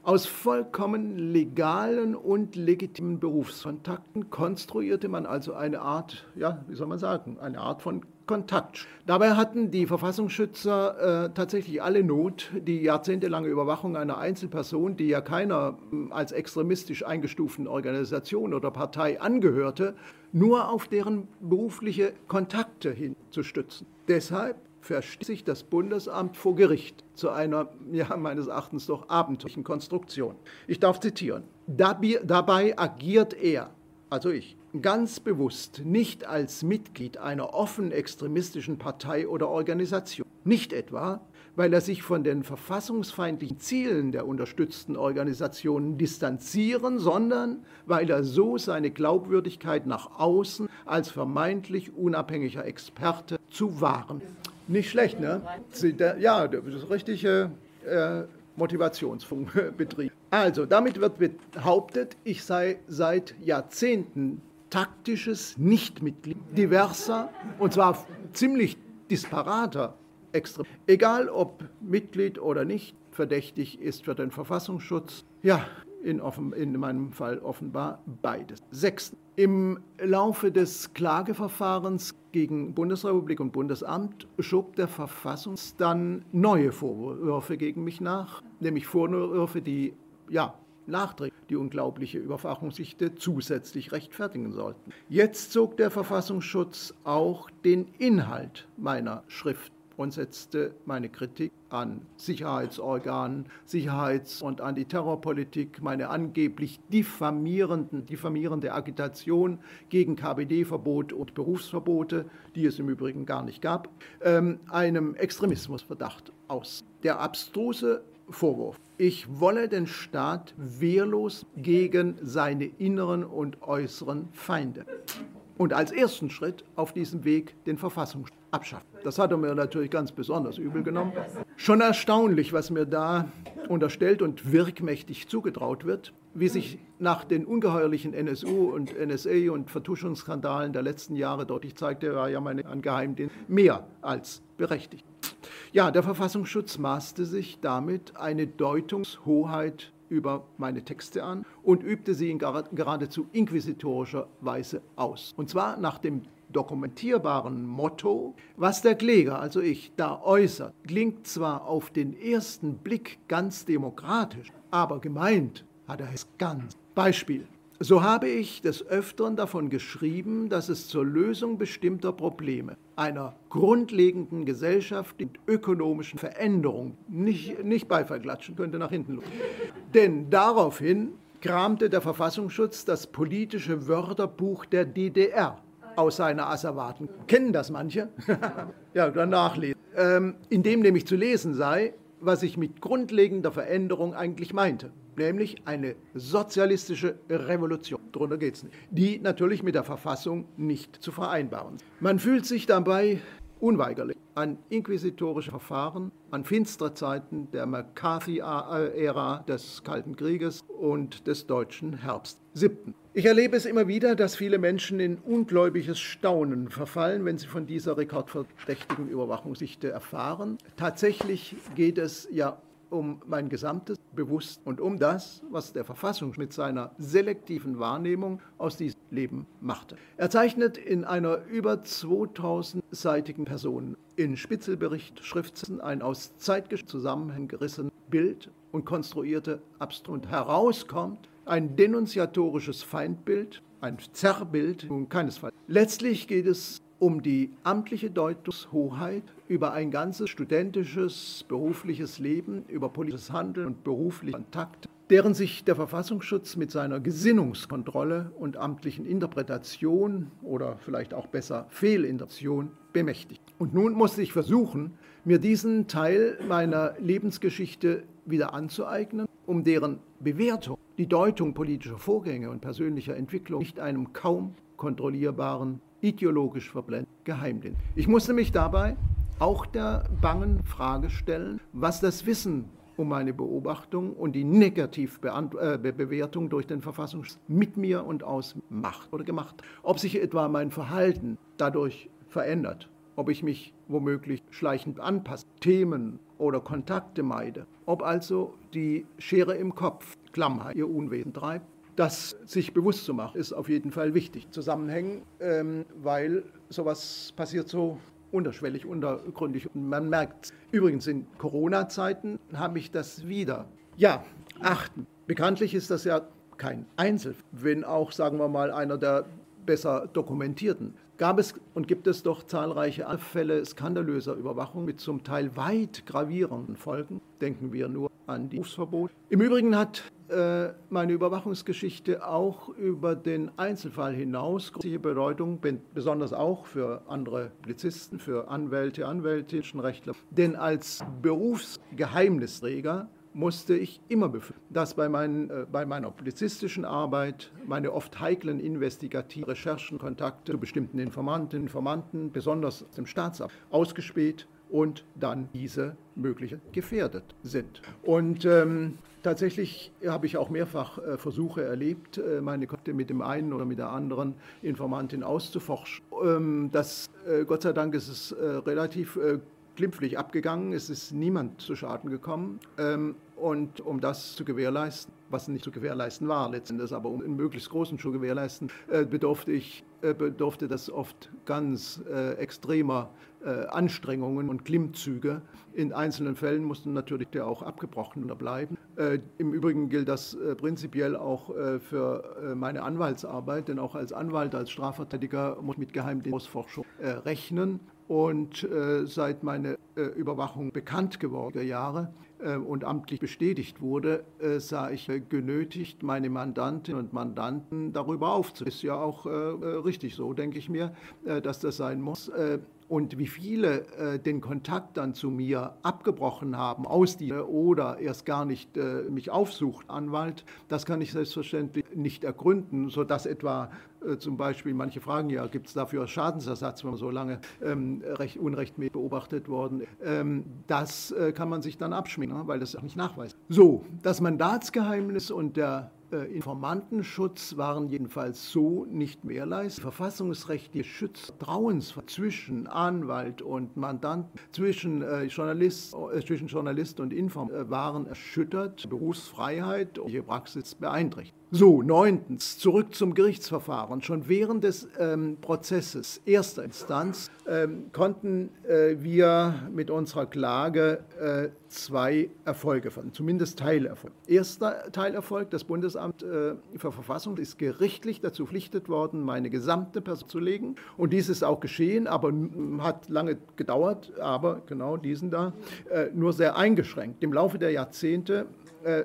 Speaker 2: aus vollkommen legalen und legitimen Berufskontakten konstruierte man also eine Art, ja, wie soll man sagen, eine Art von Kontakt. Dabei hatten die Verfassungsschützer äh, tatsächlich alle Not, die jahrzehntelange Überwachung einer Einzelperson, die ja keiner äh, als extremistisch eingestuften Organisation oder Partei angehörte, nur auf deren berufliche Kontakte hin zu stützen. Deshalb versteht sich das Bundesamt vor Gericht zu einer, ja, meines Erachtens doch abenteuerlichen Konstruktion. Ich darf zitieren. Dabei agiert er, also ich, ganz bewusst nicht als Mitglied einer offen extremistischen Partei oder Organisation. Nicht etwa, weil er sich von den verfassungsfeindlichen Zielen der unterstützten Organisationen distanzieren, sondern weil er so seine Glaubwürdigkeit nach außen als vermeintlich unabhängiger Experte zu wahren. Nicht schlecht, ne? Ja, das ist richtige äh, Motivationsbetrieb. Also, damit wird behauptet, ich sei seit Jahrzehnten taktisches Nichtmitglied diverser, und zwar ziemlich disparater Extrem. Egal ob Mitglied oder nicht, verdächtig ist für den Verfassungsschutz. Ja, in, offen, in meinem Fall offenbar beides. Sechstens. Im Laufe des Klageverfahrens gegen Bundesrepublik und Bundesamt schob der Verfassungs dann neue Vorwürfe gegen mich nach, nämlich Vorwürfe, die ja, nachträglich die unglaubliche Überwachungsgeschichte zusätzlich rechtfertigen sollten. Jetzt zog der Verfassungsschutz auch den Inhalt meiner Schrift und setzte meine Kritik an Sicherheitsorganen, Sicherheits- und Antiterrorpolitik, meine angeblich diffamierenden, diffamierende Agitation gegen KPD-Verbot und Berufsverbote, die es im Übrigen gar nicht gab, ähm, einem Extremismusverdacht aus. Der abstruse Vorwurf. Ich wolle den Staat wehrlos gegen seine inneren und äußeren Feinde. Und als ersten Schritt auf diesem Weg den Verfassungsschutz abschaffen. Das hat er mir natürlich ganz besonders übel genommen. Schon erstaunlich, was mir da unterstellt und wirkmächtig zugetraut wird, wie sich nach den ungeheuerlichen NSU und NSA und Vertuschungsskandalen der letzten Jahre deutlich zeigte, war ja meine an Geheimdienst mehr als berechtigt. Ja, der Verfassungsschutz maßte sich damit eine Deutungshoheit über meine Texte an und übte sie in geradezu inquisitorischer Weise aus. Und zwar nach dem dokumentierbaren Motto, was der Kläger, also ich, da äußert, klingt zwar auf den ersten Blick ganz demokratisch, aber gemeint hat er es ganz. Beispiel. So habe ich des Öfteren davon geschrieben, dass es zur Lösung bestimmter Probleme, einer grundlegenden gesellschaftlichen ökonomischen Veränderung nicht, nicht Beifall klatschen könnte nach hinten los. Denn daraufhin kramte der Verfassungsschutz das politische Wörterbuch der DDR aus seiner Asservaten. Kennen das manche? ja, dann nachlesen. Ähm, in dem nämlich zu lesen sei, was ich mit grundlegender Veränderung eigentlich meinte nämlich eine sozialistische Revolution. Darunter geht es nicht. Die natürlich mit der Verfassung nicht zu vereinbaren. Man fühlt sich dabei unweigerlich an inquisitorische Verfahren, an finstere Zeiten der McCarthy-Ära des Kalten Krieges und des deutschen Herbst. Siebten. Ich erlebe es immer wieder, dass viele Menschen in ungläubiges Staunen verfallen, wenn sie von dieser rekordverdächtigen Überwachungssichte erfahren. Tatsächlich geht es ja um mein gesamtes Bewusstsein und um das, was der Verfassung mit seiner selektiven Wahrnehmung aus diesem Leben machte. Er zeichnet in einer über 2000-seitigen Person in Spitzelbericht Schriften ein aus zeitlichen Zusammenhängen gerissenes Bild und konstruierte Abstrakt. Herauskommt ein denunziatorisches Feindbild, ein Zerrbild, nun keinesfalls. Letztlich geht es um die amtliche Deutungshoheit über ein ganzes studentisches, berufliches Leben, über politisches Handeln und berufliche Kontakte, deren sich der Verfassungsschutz mit seiner Gesinnungskontrolle und amtlichen Interpretation oder vielleicht auch besser Fehlinterpretation bemächtigt. Und nun musste ich versuchen, mir diesen Teil meiner Lebensgeschichte wieder anzueignen, um deren Bewertung, die Deutung politischer Vorgänge und persönlicher Entwicklung nicht einem kaum kontrollierbaren ideologisch verblendet Geheimdienst. Ich musste mich dabei auch der bangen Frage stellen, was das Wissen um meine Beobachtung und die Negativbewertung durch den Verfassungsschutz mit mir und aus macht oder gemacht. Ob sich etwa mein Verhalten dadurch verändert, ob ich mich womöglich schleichend anpasse, Themen oder Kontakte meide, ob also die Schere im Kopf Klammheit ihr Unwesen treibt das sich bewusst zu machen, ist auf jeden Fall wichtig. Zusammenhängen, ähm, weil sowas passiert so unterschwellig, untergründig. Und man merkt, übrigens in Corona-Zeiten habe ich das wieder. Ja, achten. Bekanntlich ist das ja kein Einzel, wenn auch, sagen wir mal, einer der besser dokumentierten. Gab es und gibt es doch zahlreiche Fälle skandalöser Überwachung mit zum Teil weit gravierenden Folgen. Denken wir nur an die Berufsverbot. Im Übrigen hat meine Überwachungsgeschichte auch über den Einzelfall hinaus große Bedeutung, besonders auch für andere Polizisten, für Anwälte, Anwältinnen, Rechtler. Denn als Berufsgeheimnisträger musste ich immer befürchten, dass bei, meinen, äh, bei meiner publizistischen Arbeit meine oft heiklen investigativen Recherchen, Kontakte zu bestimmten Informanten, Informanten, besonders aus dem Staatsamt, ausgespäht und dann diese möglich gefährdet sind. Und ähm, tatsächlich habe ich auch mehrfach äh, Versuche erlebt, äh, meine Kontakte mit dem einen oder mit der anderen Informantin auszuforschen. Ähm, das, äh, Gott sei Dank ist es äh, relativ äh, glimpflich abgegangen, es ist niemand zu Schaden gekommen. Ähm, und um das zu gewährleisten, was nicht zu gewährleisten war letztendlich, aber um einen möglichst großen zu gewährleisten, äh, bedurfte ich bedurfte das oft ganz extremer Anstrengungen und Klimmzüge. In einzelnen Fällen mussten natürlich der auch abgebrochen bleiben. Äh, Im Übrigen gilt das äh, prinzipiell auch für meine Anwaltsarbeit, denn auch als Anwalt, als Strafverteidiger muss mit Geheimdienstforschung rechnen. Und seit meine Überwachung bekannt geworden Jahre und amtlich bestätigt wurde, sah ich genötigt, meine Mandantinnen und Mandanten darüber aufzuklären. Ist ja auch richtig so, denke ich mir, dass das sein muss und wie viele äh, den Kontakt dann zu mir abgebrochen haben aus die oder erst gar nicht äh, mich aufsucht, Anwalt, das kann ich selbstverständlich nicht ergründen, sodass etwa äh, zum Beispiel, manche fragen ja, gibt es dafür Schadensersatz, wenn man so lange ähm, recht, unrechtmäßig beobachtet worden ähm, Das äh, kann man sich dann abschminken, ne, weil das auch nicht nachweist. So, das Mandatsgeheimnis und der äh, Informantenschutz waren jedenfalls so nicht mehr leistbar. Verfassungsrechtliche Schutz Vertrauens zwischen Anwalt und Mandant, zwischen, äh, Journalist, äh, zwischen Journalist und Inform äh, waren erschüttert, Berufsfreiheit und die Praxis beeinträchtigt. So, neuntens, zurück zum Gerichtsverfahren. Schon während des ähm, Prozesses erster Instanz ähm, konnten äh, wir mit unserer Klage äh, zwei Erfolge fanden, zumindest Teilerfolg. Erster Teilerfolg, das Bundesamt äh, für Verfassung ist gerichtlich dazu verpflichtet worden, meine gesamte Person zu legen. Und dies ist auch geschehen, aber hat lange gedauert, aber genau diesen da, äh, nur sehr eingeschränkt. Im Laufe der Jahrzehnte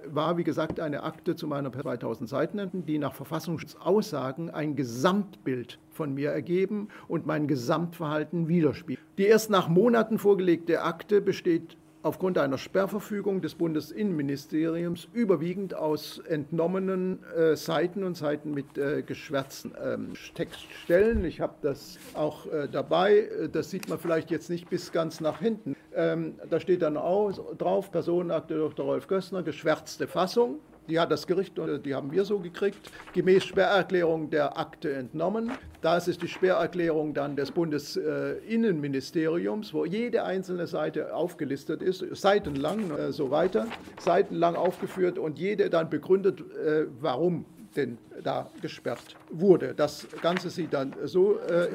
Speaker 2: war, wie gesagt, eine Akte zu meiner 2000 Seiten, die nach Verfassungsaussagen ein Gesamtbild von mir ergeben und mein Gesamtverhalten widerspiegelt. Die erst nach Monaten vorgelegte Akte besteht aufgrund einer Sperrverfügung des Bundesinnenministeriums überwiegend aus entnommenen äh, Seiten und Seiten mit äh, geschwärzten ähm, Textstellen. Ich habe das auch äh, dabei. Das sieht man vielleicht jetzt nicht bis ganz nach hinten. Ähm, da steht dann auch drauf, Personenakte Dr. Rolf Gössner, geschwärzte Fassung. Die hat das Gericht, die haben wir so gekriegt, gemäß Sperrerklärung der Akte entnommen. Das ist die Sperrerklärung dann des Bundesinnenministeriums, wo jede einzelne Seite aufgelistet ist, seitenlang äh, so weiter, seitenlang aufgeführt und jede dann begründet, äh, warum denn da gesperrt wurde. Das Ganze sieht dann so, äh,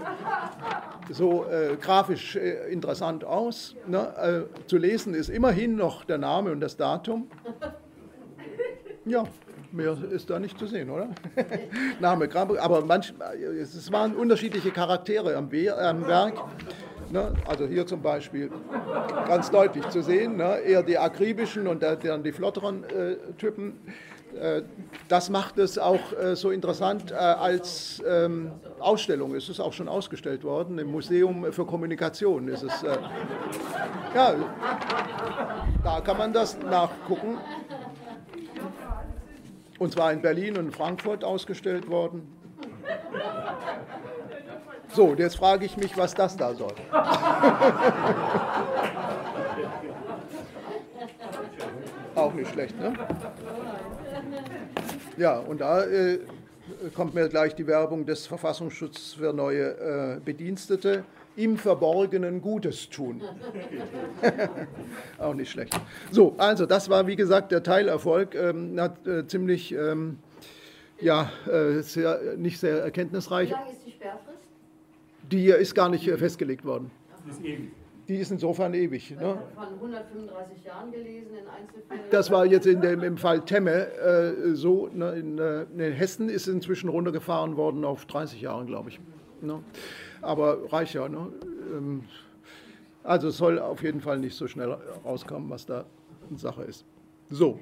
Speaker 2: so äh, grafisch äh, interessant aus. Ne? Äh, zu lesen ist immerhin noch der Name und das Datum. Ja, mehr ist da nicht zu sehen, oder? Name, aber manch, es waren unterschiedliche Charaktere am, Werk. Ne? Also hier zum Beispiel ganz deutlich zu sehen, ne? eher die akribischen und dann die flotteren äh, Typen. Äh, das macht es auch äh, so interessant äh, als ähm, Ausstellung. Es ist auch schon ausgestellt worden im Museum für Kommunikation. Ist es, ja, da kann man das nachgucken und zwar in Berlin und Frankfurt ausgestellt worden. So, jetzt frage ich mich, was das da soll. Auch nicht schlecht, ne? Ja, und da äh, kommt mir gleich die Werbung des Verfassungsschutzes für neue äh, Bedienstete im Verborgenen Gutes tun. Auch nicht schlecht. So, also das war wie gesagt der Teilerfolg. Ähm, hat äh, ziemlich, ähm, ja, äh, sehr, nicht sehr erkenntnisreich. Wie lange ist die Sperrfrist? Die ist gar nicht äh, festgelegt worden. Die ist ewig. Die ist insofern ewig. Ne? Von 135 Jahren gelesen in Einzelfällen. Das war jetzt in dem, im Fall Temme äh, so. Ne, in, äh, in, Hessen ist inzwischen runtergefahren worden auf 30 Jahre, glaube ich. Ne? Aber reicht ja. Ne? Ähm, also es soll auf jeden Fall nicht so schnell rauskommen, was da Sache ist. So.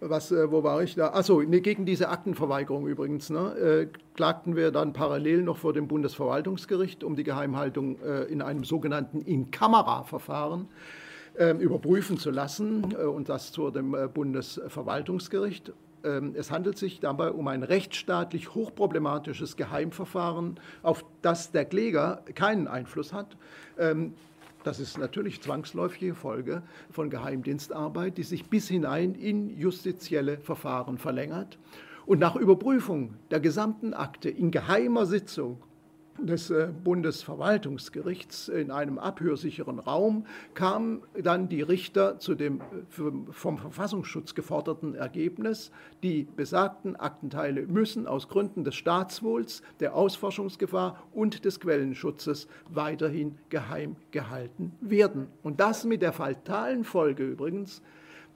Speaker 2: Was, äh, wo war ich da? Achso, nee, gegen diese Aktenverweigerung übrigens ne, äh, klagten wir dann parallel noch vor dem Bundesverwaltungsgericht um die Geheimhaltung äh, in einem sogenannten In-Kamera-Verfahren äh, überprüfen zu lassen und das vor dem Bundesverwaltungsgericht. Ähm, es handelt sich dabei um ein rechtsstaatlich hochproblematisches Geheimverfahren, auf das der Kläger keinen Einfluss hat. Ähm, das ist natürlich zwangsläufige Folge von Geheimdienstarbeit, die sich bis hinein in justizielle Verfahren verlängert. Und nach Überprüfung der gesamten Akte in geheimer Sitzung des äh, Bundesverwaltungsgerichts in einem abhörsicheren Raum kamen dann die Richter zu dem vom Verfassungsschutz geforderten Ergebnis, die besagten Aktenteile müssen aus Gründen des Staatswohls, der Ausforschungsgefahr und des Quellenschutzes weiterhin geheim gehalten werden. Und das mit der fatalen Folge übrigens,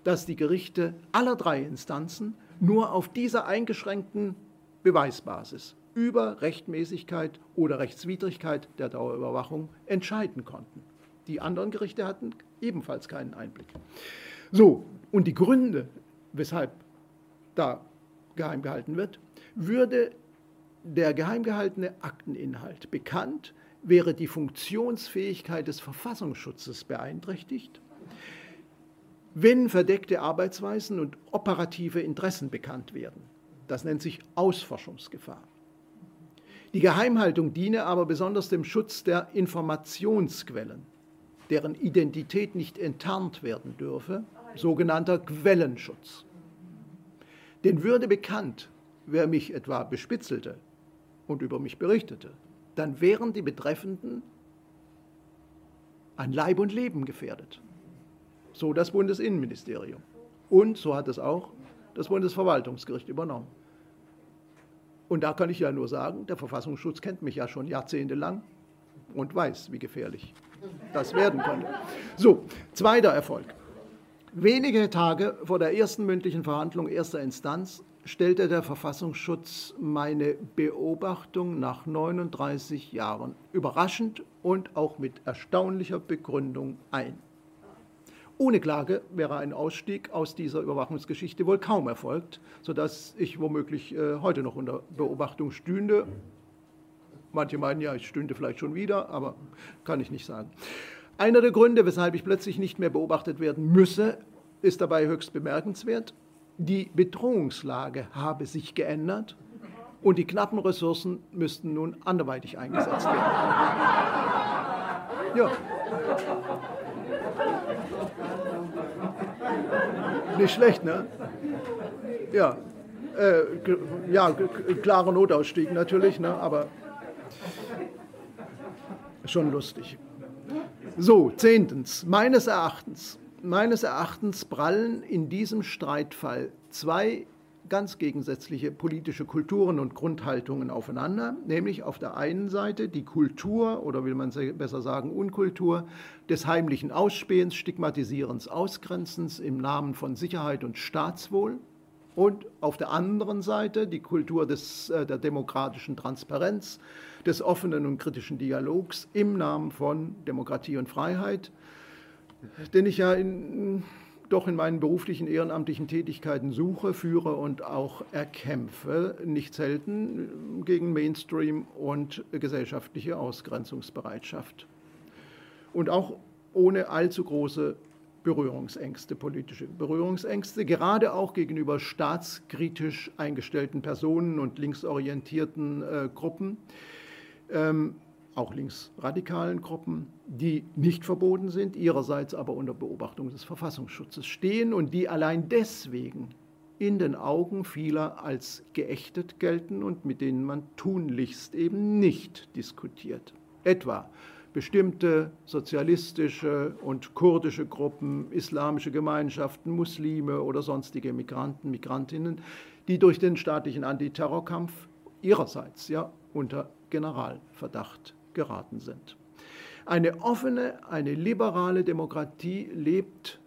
Speaker 2: dass die Gerichte aller drei Instanzen nur auf dieser eingeschränkten Beweisbasis über Rechtmäßigkeit oder Rechtswidrigkeit der Dauerüberwachung entscheiden konnten. Die anderen Gerichte hatten ebenfalls keinen Einblick. So, und die Gründe, weshalb da geheim gehalten wird, würde der geheim gehaltene Akteninhalt bekannt, wäre die Funktionsfähigkeit des Verfassungsschutzes beeinträchtigt, wenn verdeckte Arbeitsweisen und operative Interessen bekannt werden. Das nennt sich Ausforschungsgefahr. Die Geheimhaltung diene aber besonders dem Schutz der Informationsquellen, deren Identität nicht enttarnt werden dürfe, sogenannter Quellenschutz. Denn würde bekannt, wer mich etwa bespitzelte und über mich berichtete, dann wären die Betreffenden an Leib und Leben gefährdet. So das Bundesinnenministerium. Und so hat es auch das Bundesverwaltungsgericht übernommen. Und da kann ich ja nur sagen, der Verfassungsschutz kennt mich ja schon jahrzehntelang und weiß, wie gefährlich das werden konnte. So, zweiter Erfolg. Wenige Tage vor der ersten mündlichen Verhandlung erster Instanz stellte der Verfassungsschutz meine Beobachtung nach 39 Jahren überraschend und auch mit erstaunlicher Begründung ein. Ohne Klage wäre ein Ausstieg aus dieser Überwachungsgeschichte wohl kaum erfolgt, sodass ich womöglich äh, heute noch unter Beobachtung stünde. Manche meinen ja, ich stünde vielleicht schon wieder, aber kann ich nicht sagen. Einer der Gründe, weshalb ich plötzlich nicht mehr beobachtet werden müsse, ist dabei höchst bemerkenswert. Die Bedrohungslage habe sich geändert und die knappen Ressourcen müssten nun anderweitig eingesetzt werden. Ja. Nicht schlecht, ne? Ja. Äh, ja, klarer Notausstieg natürlich, ne? aber schon lustig. So, zehntens, meines Erachtens, meines Erachtens prallen in diesem Streitfall zwei ganz gegensätzliche politische Kulturen und Grundhaltungen aufeinander, nämlich auf der einen Seite die Kultur oder will man besser sagen Unkultur des heimlichen Ausspähens, Stigmatisierens, Ausgrenzens im Namen von Sicherheit und Staatswohl. Und auf der anderen Seite die Kultur des, äh, der demokratischen Transparenz, des offenen und kritischen Dialogs im Namen von Demokratie und Freiheit, den ich ja in doch in meinen beruflichen ehrenamtlichen Tätigkeiten suche, führe und auch erkämpfe, nicht selten gegen Mainstream und gesellschaftliche Ausgrenzungsbereitschaft. Und auch ohne allzu große Berührungsängste, politische Berührungsängste, gerade auch gegenüber staatskritisch eingestellten Personen und linksorientierten äh, Gruppen. Ähm, auch linksradikalen Gruppen, die nicht verboten sind, ihrerseits aber unter Beobachtung des Verfassungsschutzes stehen und die allein deswegen in den Augen vieler als geächtet gelten und mit denen man tunlichst eben nicht diskutiert. Etwa bestimmte sozialistische und kurdische Gruppen, islamische Gemeinschaften, Muslime oder sonstige Migranten, Migrantinnen, die durch den staatlichen Antiterrorkampf ihrerseits ja unter Generalverdacht geraten sind. Eine offene, eine liberale Demokratie lebt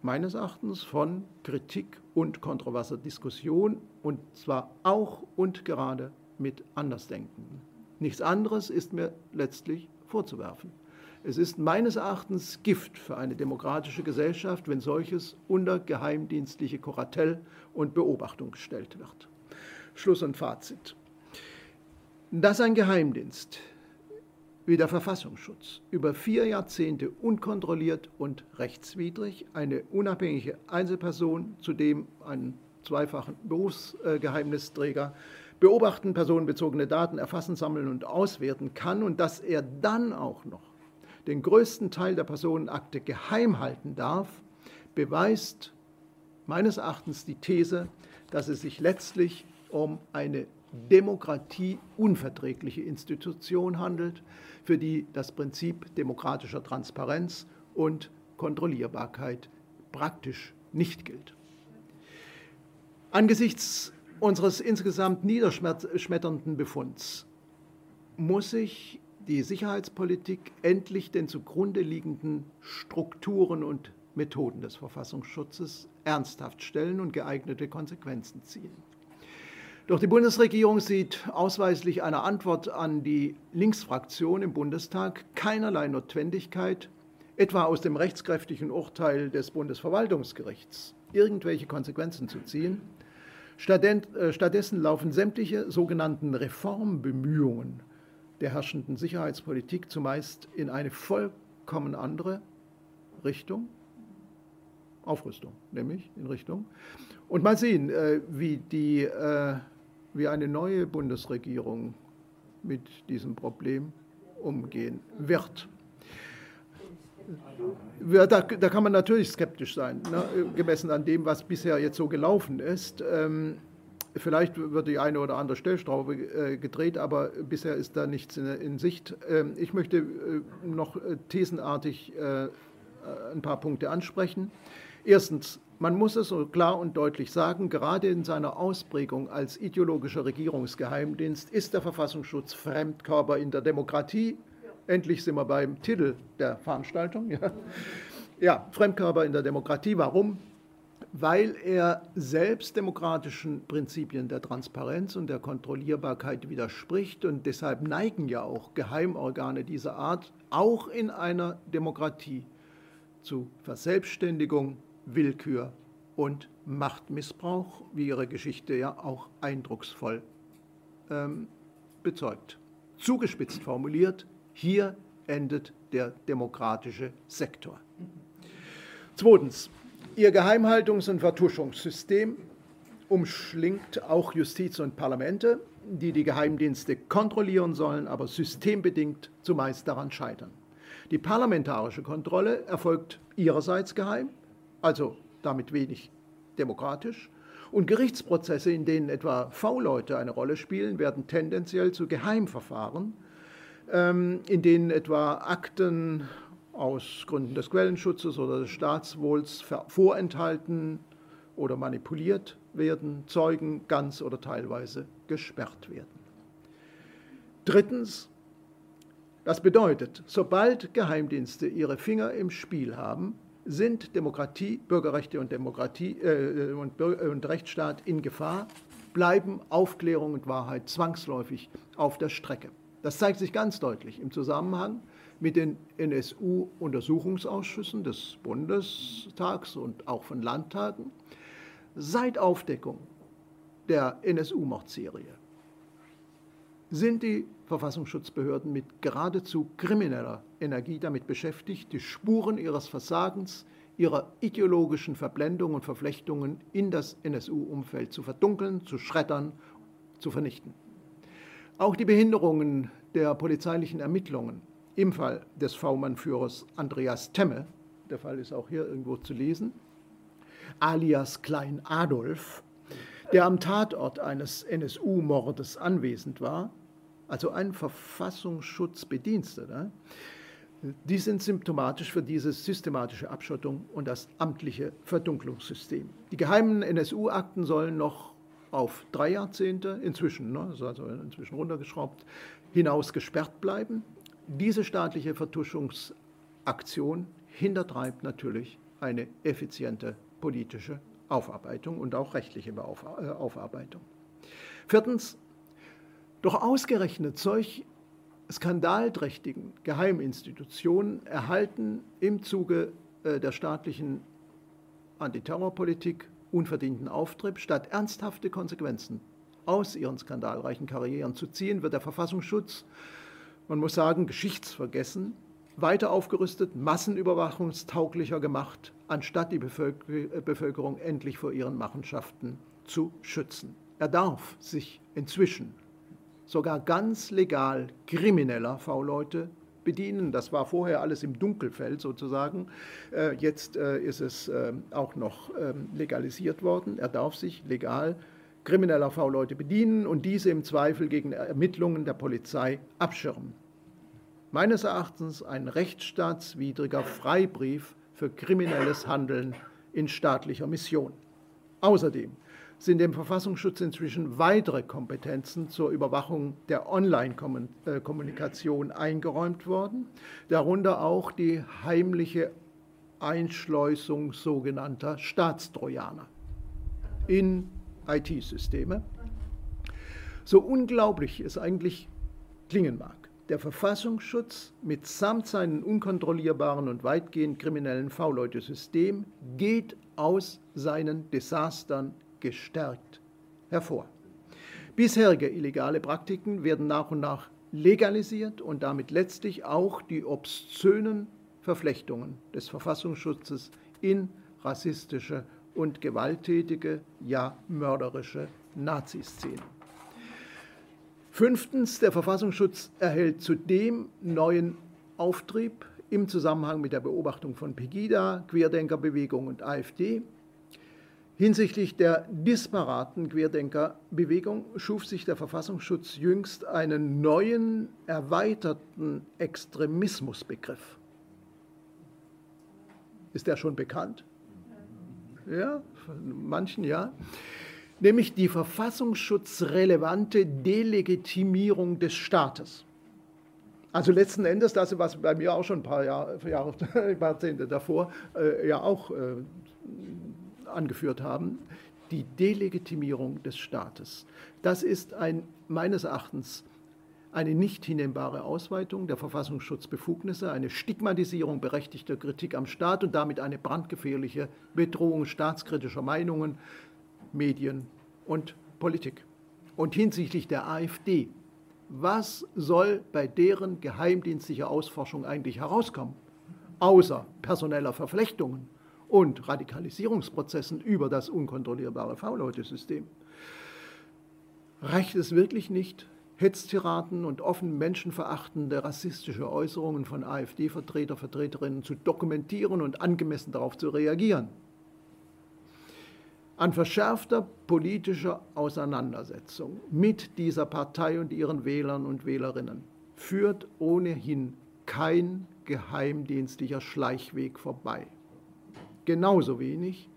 Speaker 2: meines Erachtens von Kritik und kontroverser Diskussion und zwar auch und gerade mit Andersdenkenden. Nichts anderes ist mir letztlich vorzuwerfen. Es ist meines Erachtens Gift für eine demokratische Gesellschaft, wenn solches unter geheimdienstliche Kuratell und Beobachtung gestellt wird. Schluss und Fazit. Dass ein Geheimdienst wie der Verfassungsschutz. Über vier Jahrzehnte unkontrolliert und rechtswidrig. Eine unabhängige Einzelperson, zudem einen zweifachen Berufsgeheimnisträger, beobachten, personenbezogene Daten erfassen, sammeln und auswerten kann und dass er dann auch noch den größten Teil der Personenakte geheim halten darf, beweist meines Erachtens die These, dass es sich letztlich um eine demokratieunverträgliche Institution handelt, für die das Prinzip demokratischer Transparenz und Kontrollierbarkeit praktisch nicht gilt. Angesichts unseres insgesamt niederschmetternden Befunds muss sich die Sicherheitspolitik endlich den zugrunde liegenden Strukturen und Methoden des Verfassungsschutzes ernsthaft stellen und geeignete Konsequenzen ziehen. Doch die Bundesregierung sieht ausweislich einer Antwort an die Linksfraktion im Bundestag keinerlei Notwendigkeit, etwa aus dem rechtskräftigen Urteil des Bundesverwaltungsgerichts irgendwelche Konsequenzen zu ziehen. Äh, stattdessen laufen sämtliche sogenannten Reformbemühungen der herrschenden Sicherheitspolitik zumeist in eine vollkommen andere Richtung Aufrüstung, nämlich in Richtung. Und mal sehen, äh, wie, die, äh, wie eine neue Bundesregierung mit diesem Problem umgehen wird. Da, da, kann man natürlich skeptisch sein, ne, gemessen an dem, was bisher jetzt so gelaufen ist. Ähm, vielleicht wird die eine oder andere Stellschraube äh, gedreht, aber bisher ist da nichts in, Sicht. Ähm, ich möchte äh, noch äh, thesenartig ein paar Punkte ansprechen. Erstens, man muss es so klar und deutlich sagen, gerade in seiner Ausprägung als ideologischer Regierungsgeheimdienst ist der Verfassungsschutz Fremdkörper in der Demokratie. Endlich sind wir beim Titel der Veranstaltung. Ja, ja Fremdkörper in der Demokratie. Warum? Weil er selbst demokratischen Prinzipien der Transparenz und der Kontrollierbarkeit widerspricht. Und deshalb neigen ja auch Geheimorgane dieser Art auch in einer Demokratie zu Verselbstständigung, Willkür und Machtmissbrauch, wie ihre Geschichte ja auch eindrucksvoll ähm, bezeugt. Zugespitzt formuliert, hier endet der demokratische Sektor. Zweitens, ihr Geheimhaltungs- und Vertuschungssystem umschlingt auch Justiz und Parlamente, die die Geheimdienste kontrollieren sollen, aber systembedingt zumeist daran scheitern. Die parlamentarische Kontrolle erfolgt ihrerseits geheim, also damit wenig demokratisch. Und Gerichtsprozesse, in denen etwa V-Leute eine Rolle spielen, werden tendenziell zu Geheimverfahren, ähm, in denen etwa Akten aus Gründen des Quellenschutzes oder des Staatswohls vorenthalten oder manipuliert werden, Zeugen ganz oder teilweise gesperrt werden. Drittens, das bedeutet, sobald Geheimdienste ihre Finger im Spiel haben, sind Demokratie, Bürgerrechte und, Demokratie, äh, und, Bürger und Rechtsstaat in Gefahr, bleiben Aufklärung und Wahrheit zwangsläufig auf der Strecke. Das zeigt sich ganz deutlich im Zusammenhang mit den NSU-Untersuchungsausschüssen des Bundestags und auch von Landtagen seit Aufdeckung der NSU-Mordserie sind die Verfassungsschutzbehörden mit geradezu krimineller Energie damit beschäftigt, die Spuren ihres Versagens, ihrer ideologischen Verblendung und Verflechtungen in das NSU-Umfeld zu verdunkeln, zu schreddern, zu vernichten. Auch die Behinderungen der polizeilichen Ermittlungen im Fall des V-Mann-Führers Andreas Temme, der Fall ist auch hier irgendwo zu lesen, alias Klein Adolf, der am Tatort eines NSU-Mordes anwesend war, also ein Verfassungsschutzbediensteter, die sind symptomatisch für diese systematische Abschottung und das amtliche Verdunklungssystem. Die geheimen NSU-Akten sollen noch auf drei Jahrzehnte, inzwischen, ne, also inzwischen runtergeschraubt, hinaus gesperrt bleiben. Diese staatliche Vertuschungsaktion hintertreibt natürlich eine effiziente politische Aufarbeitung und auch rechtliche äh, Aufarbeitung. Viertens, doch ausgerechnet solch skandalträchtigen Geheiminstitutionen erhalten im Zuge äh, der staatlichen Antiterrorpolitik unverdienten Auftrieb. Statt ernsthafte Konsequenzen aus ihren skandalreichen Karrieren zu ziehen, wird der Verfassungsschutz, man muss sagen, geschichtsvergessen, weiter aufgerüstet, massenüberwachungstauglicher gemacht, anstatt die Bevölkerung endlich vor ihren Machenschaften zu schützen. Er darf sich inzwischen sogar ganz legal krimineller V-Leute bedienen. Das war vorher alles im Dunkelfeld sozusagen. Äh, jetzt äh, ist es äh, auch noch ähm, legalisiert worden. Er darf sich legal krimineller V-Leute bedienen und diese im Zweifel gegen Ermittlungen der Polizei abschirmen. Meines Erachtens ein rechtsstaatswidriger Freibrief für kriminelles Handeln in staatlicher Mission. Außerdem sind dem Verfassungsschutz inzwischen weitere Kompetenzen zur Überwachung der Online-Kommunikation eingeräumt worden, darunter auch die heimliche Einschleusung sogenannter Staatstrojaner in IT-Systeme. So unglaublich es eigentlich klingen mag, der Verfassungsschutz mitsamt seinen unkontrollierbaren und weitgehend kriminellen V-Leute-System geht aus seinen Desastern gestärkt hervor. Bisherige illegale Praktiken werden nach und nach legalisiert und damit letztlich auch die obszönen Verflechtungen des Verfassungsschutzes in rassistische und gewalttätige, ja mörderische Naziszene. Fünftens, der Verfassungsschutz erhält zudem neuen Auftrieb im Zusammenhang mit der Beobachtung von Pegida, Querdenkerbewegung und AfD. Hinsichtlich der disparaten Querdenkerbewegung schuf sich der Verfassungsschutz jüngst einen neuen, erweiterten Extremismusbegriff. Ist der schon bekannt? Ja, von manchen ja nämlich die verfassungsschutzrelevante Delegitimierung des Staates. Also letzten Endes das, was bei mir auch schon ein paar Jahre, Jahre Jahrzehnte davor äh, ja auch äh, angeführt haben, die Delegitimierung des Staates. Das ist ein, meines Erachtens eine nicht hinnehmbare Ausweitung der Verfassungsschutzbefugnisse, eine Stigmatisierung berechtigter Kritik am Staat und damit eine brandgefährliche Bedrohung staatskritischer Meinungen, Medien und Politik. Und hinsichtlich der AfD, was soll bei deren geheimdienstlicher Ausforschung eigentlich herauskommen, außer personeller Verflechtungen und Radikalisierungsprozessen über das unkontrollierbare V-Leute-System? Reicht es wirklich nicht, Hetztiraden und offen menschenverachtende rassistische Äußerungen von AfD-Vertreter, Vertreterinnen zu dokumentieren und angemessen darauf zu reagieren? An verschärfter politischer Auseinandersetzung mit dieser Partei und ihren Wählern und Wählerinnen führt ohnehin kein geheimdienstlicher Schleichweg vorbei. Genauso wenig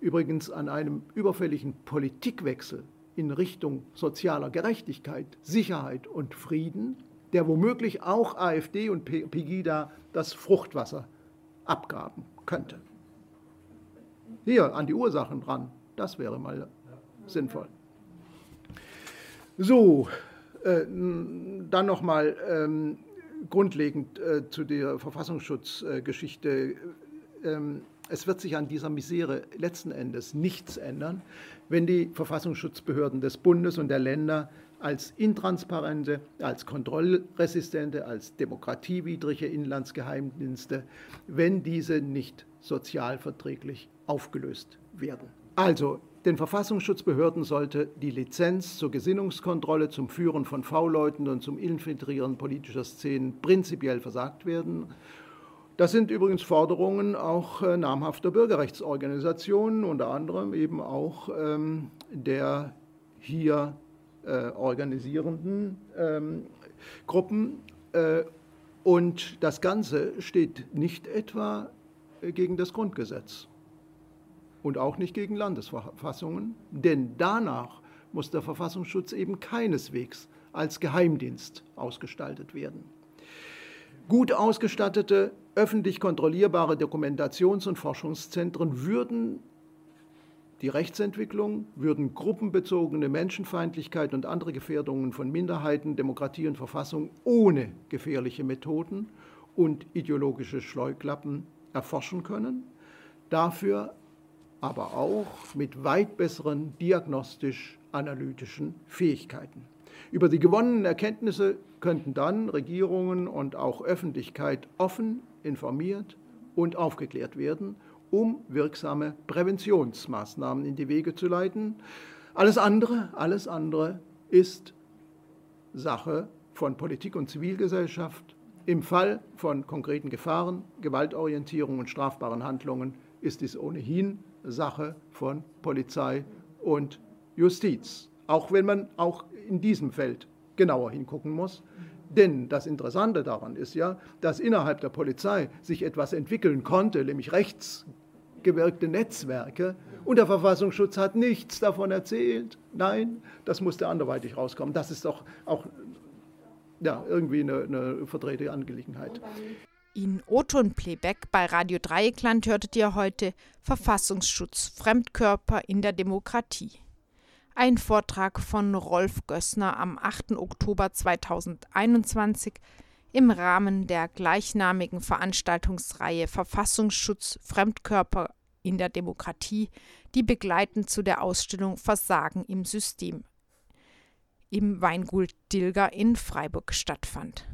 Speaker 2: übrigens an einem überfälligen Politikwechsel in Richtung sozialer Gerechtigkeit, Sicherheit und Frieden, der womöglich auch AfD und Pegida das Fruchtwasser abgaben könnte. Hier an die Ursachen dran, das wäre mal ja. sinnvoll. So, äh, dann nochmal ähm, grundlegend äh, zu der Verfassungsschutzgeschichte. Ähm, es wird sich an dieser Misere letzten Endes nichts ändern, wenn die Verfassungsschutzbehörden des Bundes und der Länder als intransparente, als kontrollresistente, als demokratiewidrige Inlandsgeheimdienste, wenn diese nicht sozialverträglich aufgelöst werden. Also, den Verfassungsschutzbehörden sollte die Lizenz zur Gesinnungskontrolle, zum Führen von V-Leuten und zum Infiltrieren politischer Szenen prinzipiell versagt werden. Das sind übrigens Forderungen auch äh, namhafter Bürgerrechtsorganisationen, unter anderem eben auch ähm, der hier äh, organisierenden ähm, Gruppen. Äh, und das Ganze steht nicht etwa äh, gegen das Grundgesetz und auch nicht gegen Landesverfassungen, denn danach muss der Verfassungsschutz eben keineswegs als Geheimdienst ausgestaltet werden. Gut ausgestattete, öffentlich kontrollierbare Dokumentations- und Forschungszentren würden die Rechtsentwicklung, würden gruppenbezogene Menschenfeindlichkeit und andere Gefährdungen von Minderheiten, Demokratie und Verfassung ohne gefährliche Methoden und ideologische Schleuklappen erforschen können. Dafür aber auch mit weit besseren diagnostisch-analytischen Fähigkeiten. Über die gewonnenen Erkenntnisse könnten dann Regierungen und auch Öffentlichkeit offen informiert und aufgeklärt werden, um wirksame Präventionsmaßnahmen in die Wege zu leiten. Alles andere, alles andere ist Sache von Politik und Zivilgesellschaft. Im Fall von konkreten Gefahren, Gewaltorientierung und strafbaren Handlungen ist dies ohnehin Sache von Polizei und Justiz. Auch wenn man auch in diesem Feld genauer hingucken muss. Denn das Interessante daran ist ja, dass innerhalb der Polizei sich etwas entwickeln konnte, nämlich rechtsgewirkte Netzwerke. Und der Verfassungsschutz hat nichts davon erzählt. Nein, das musste anderweitig rauskommen. Das ist doch auch ja, irgendwie eine, eine verdrehte Angelegenheit.
Speaker 1: In O-Ton-Playback bei Radio Dreieckland hörtet ihr heute Verfassungsschutz, Fremdkörper in der Demokratie. Ein Vortrag von Rolf Gössner am 8. Oktober 2021 im Rahmen der gleichnamigen Veranstaltungsreihe Verfassungsschutz, Fremdkörper in der Demokratie, die begleitend zu der Ausstellung Versagen im System im Weingut Dilger in Freiburg stattfand.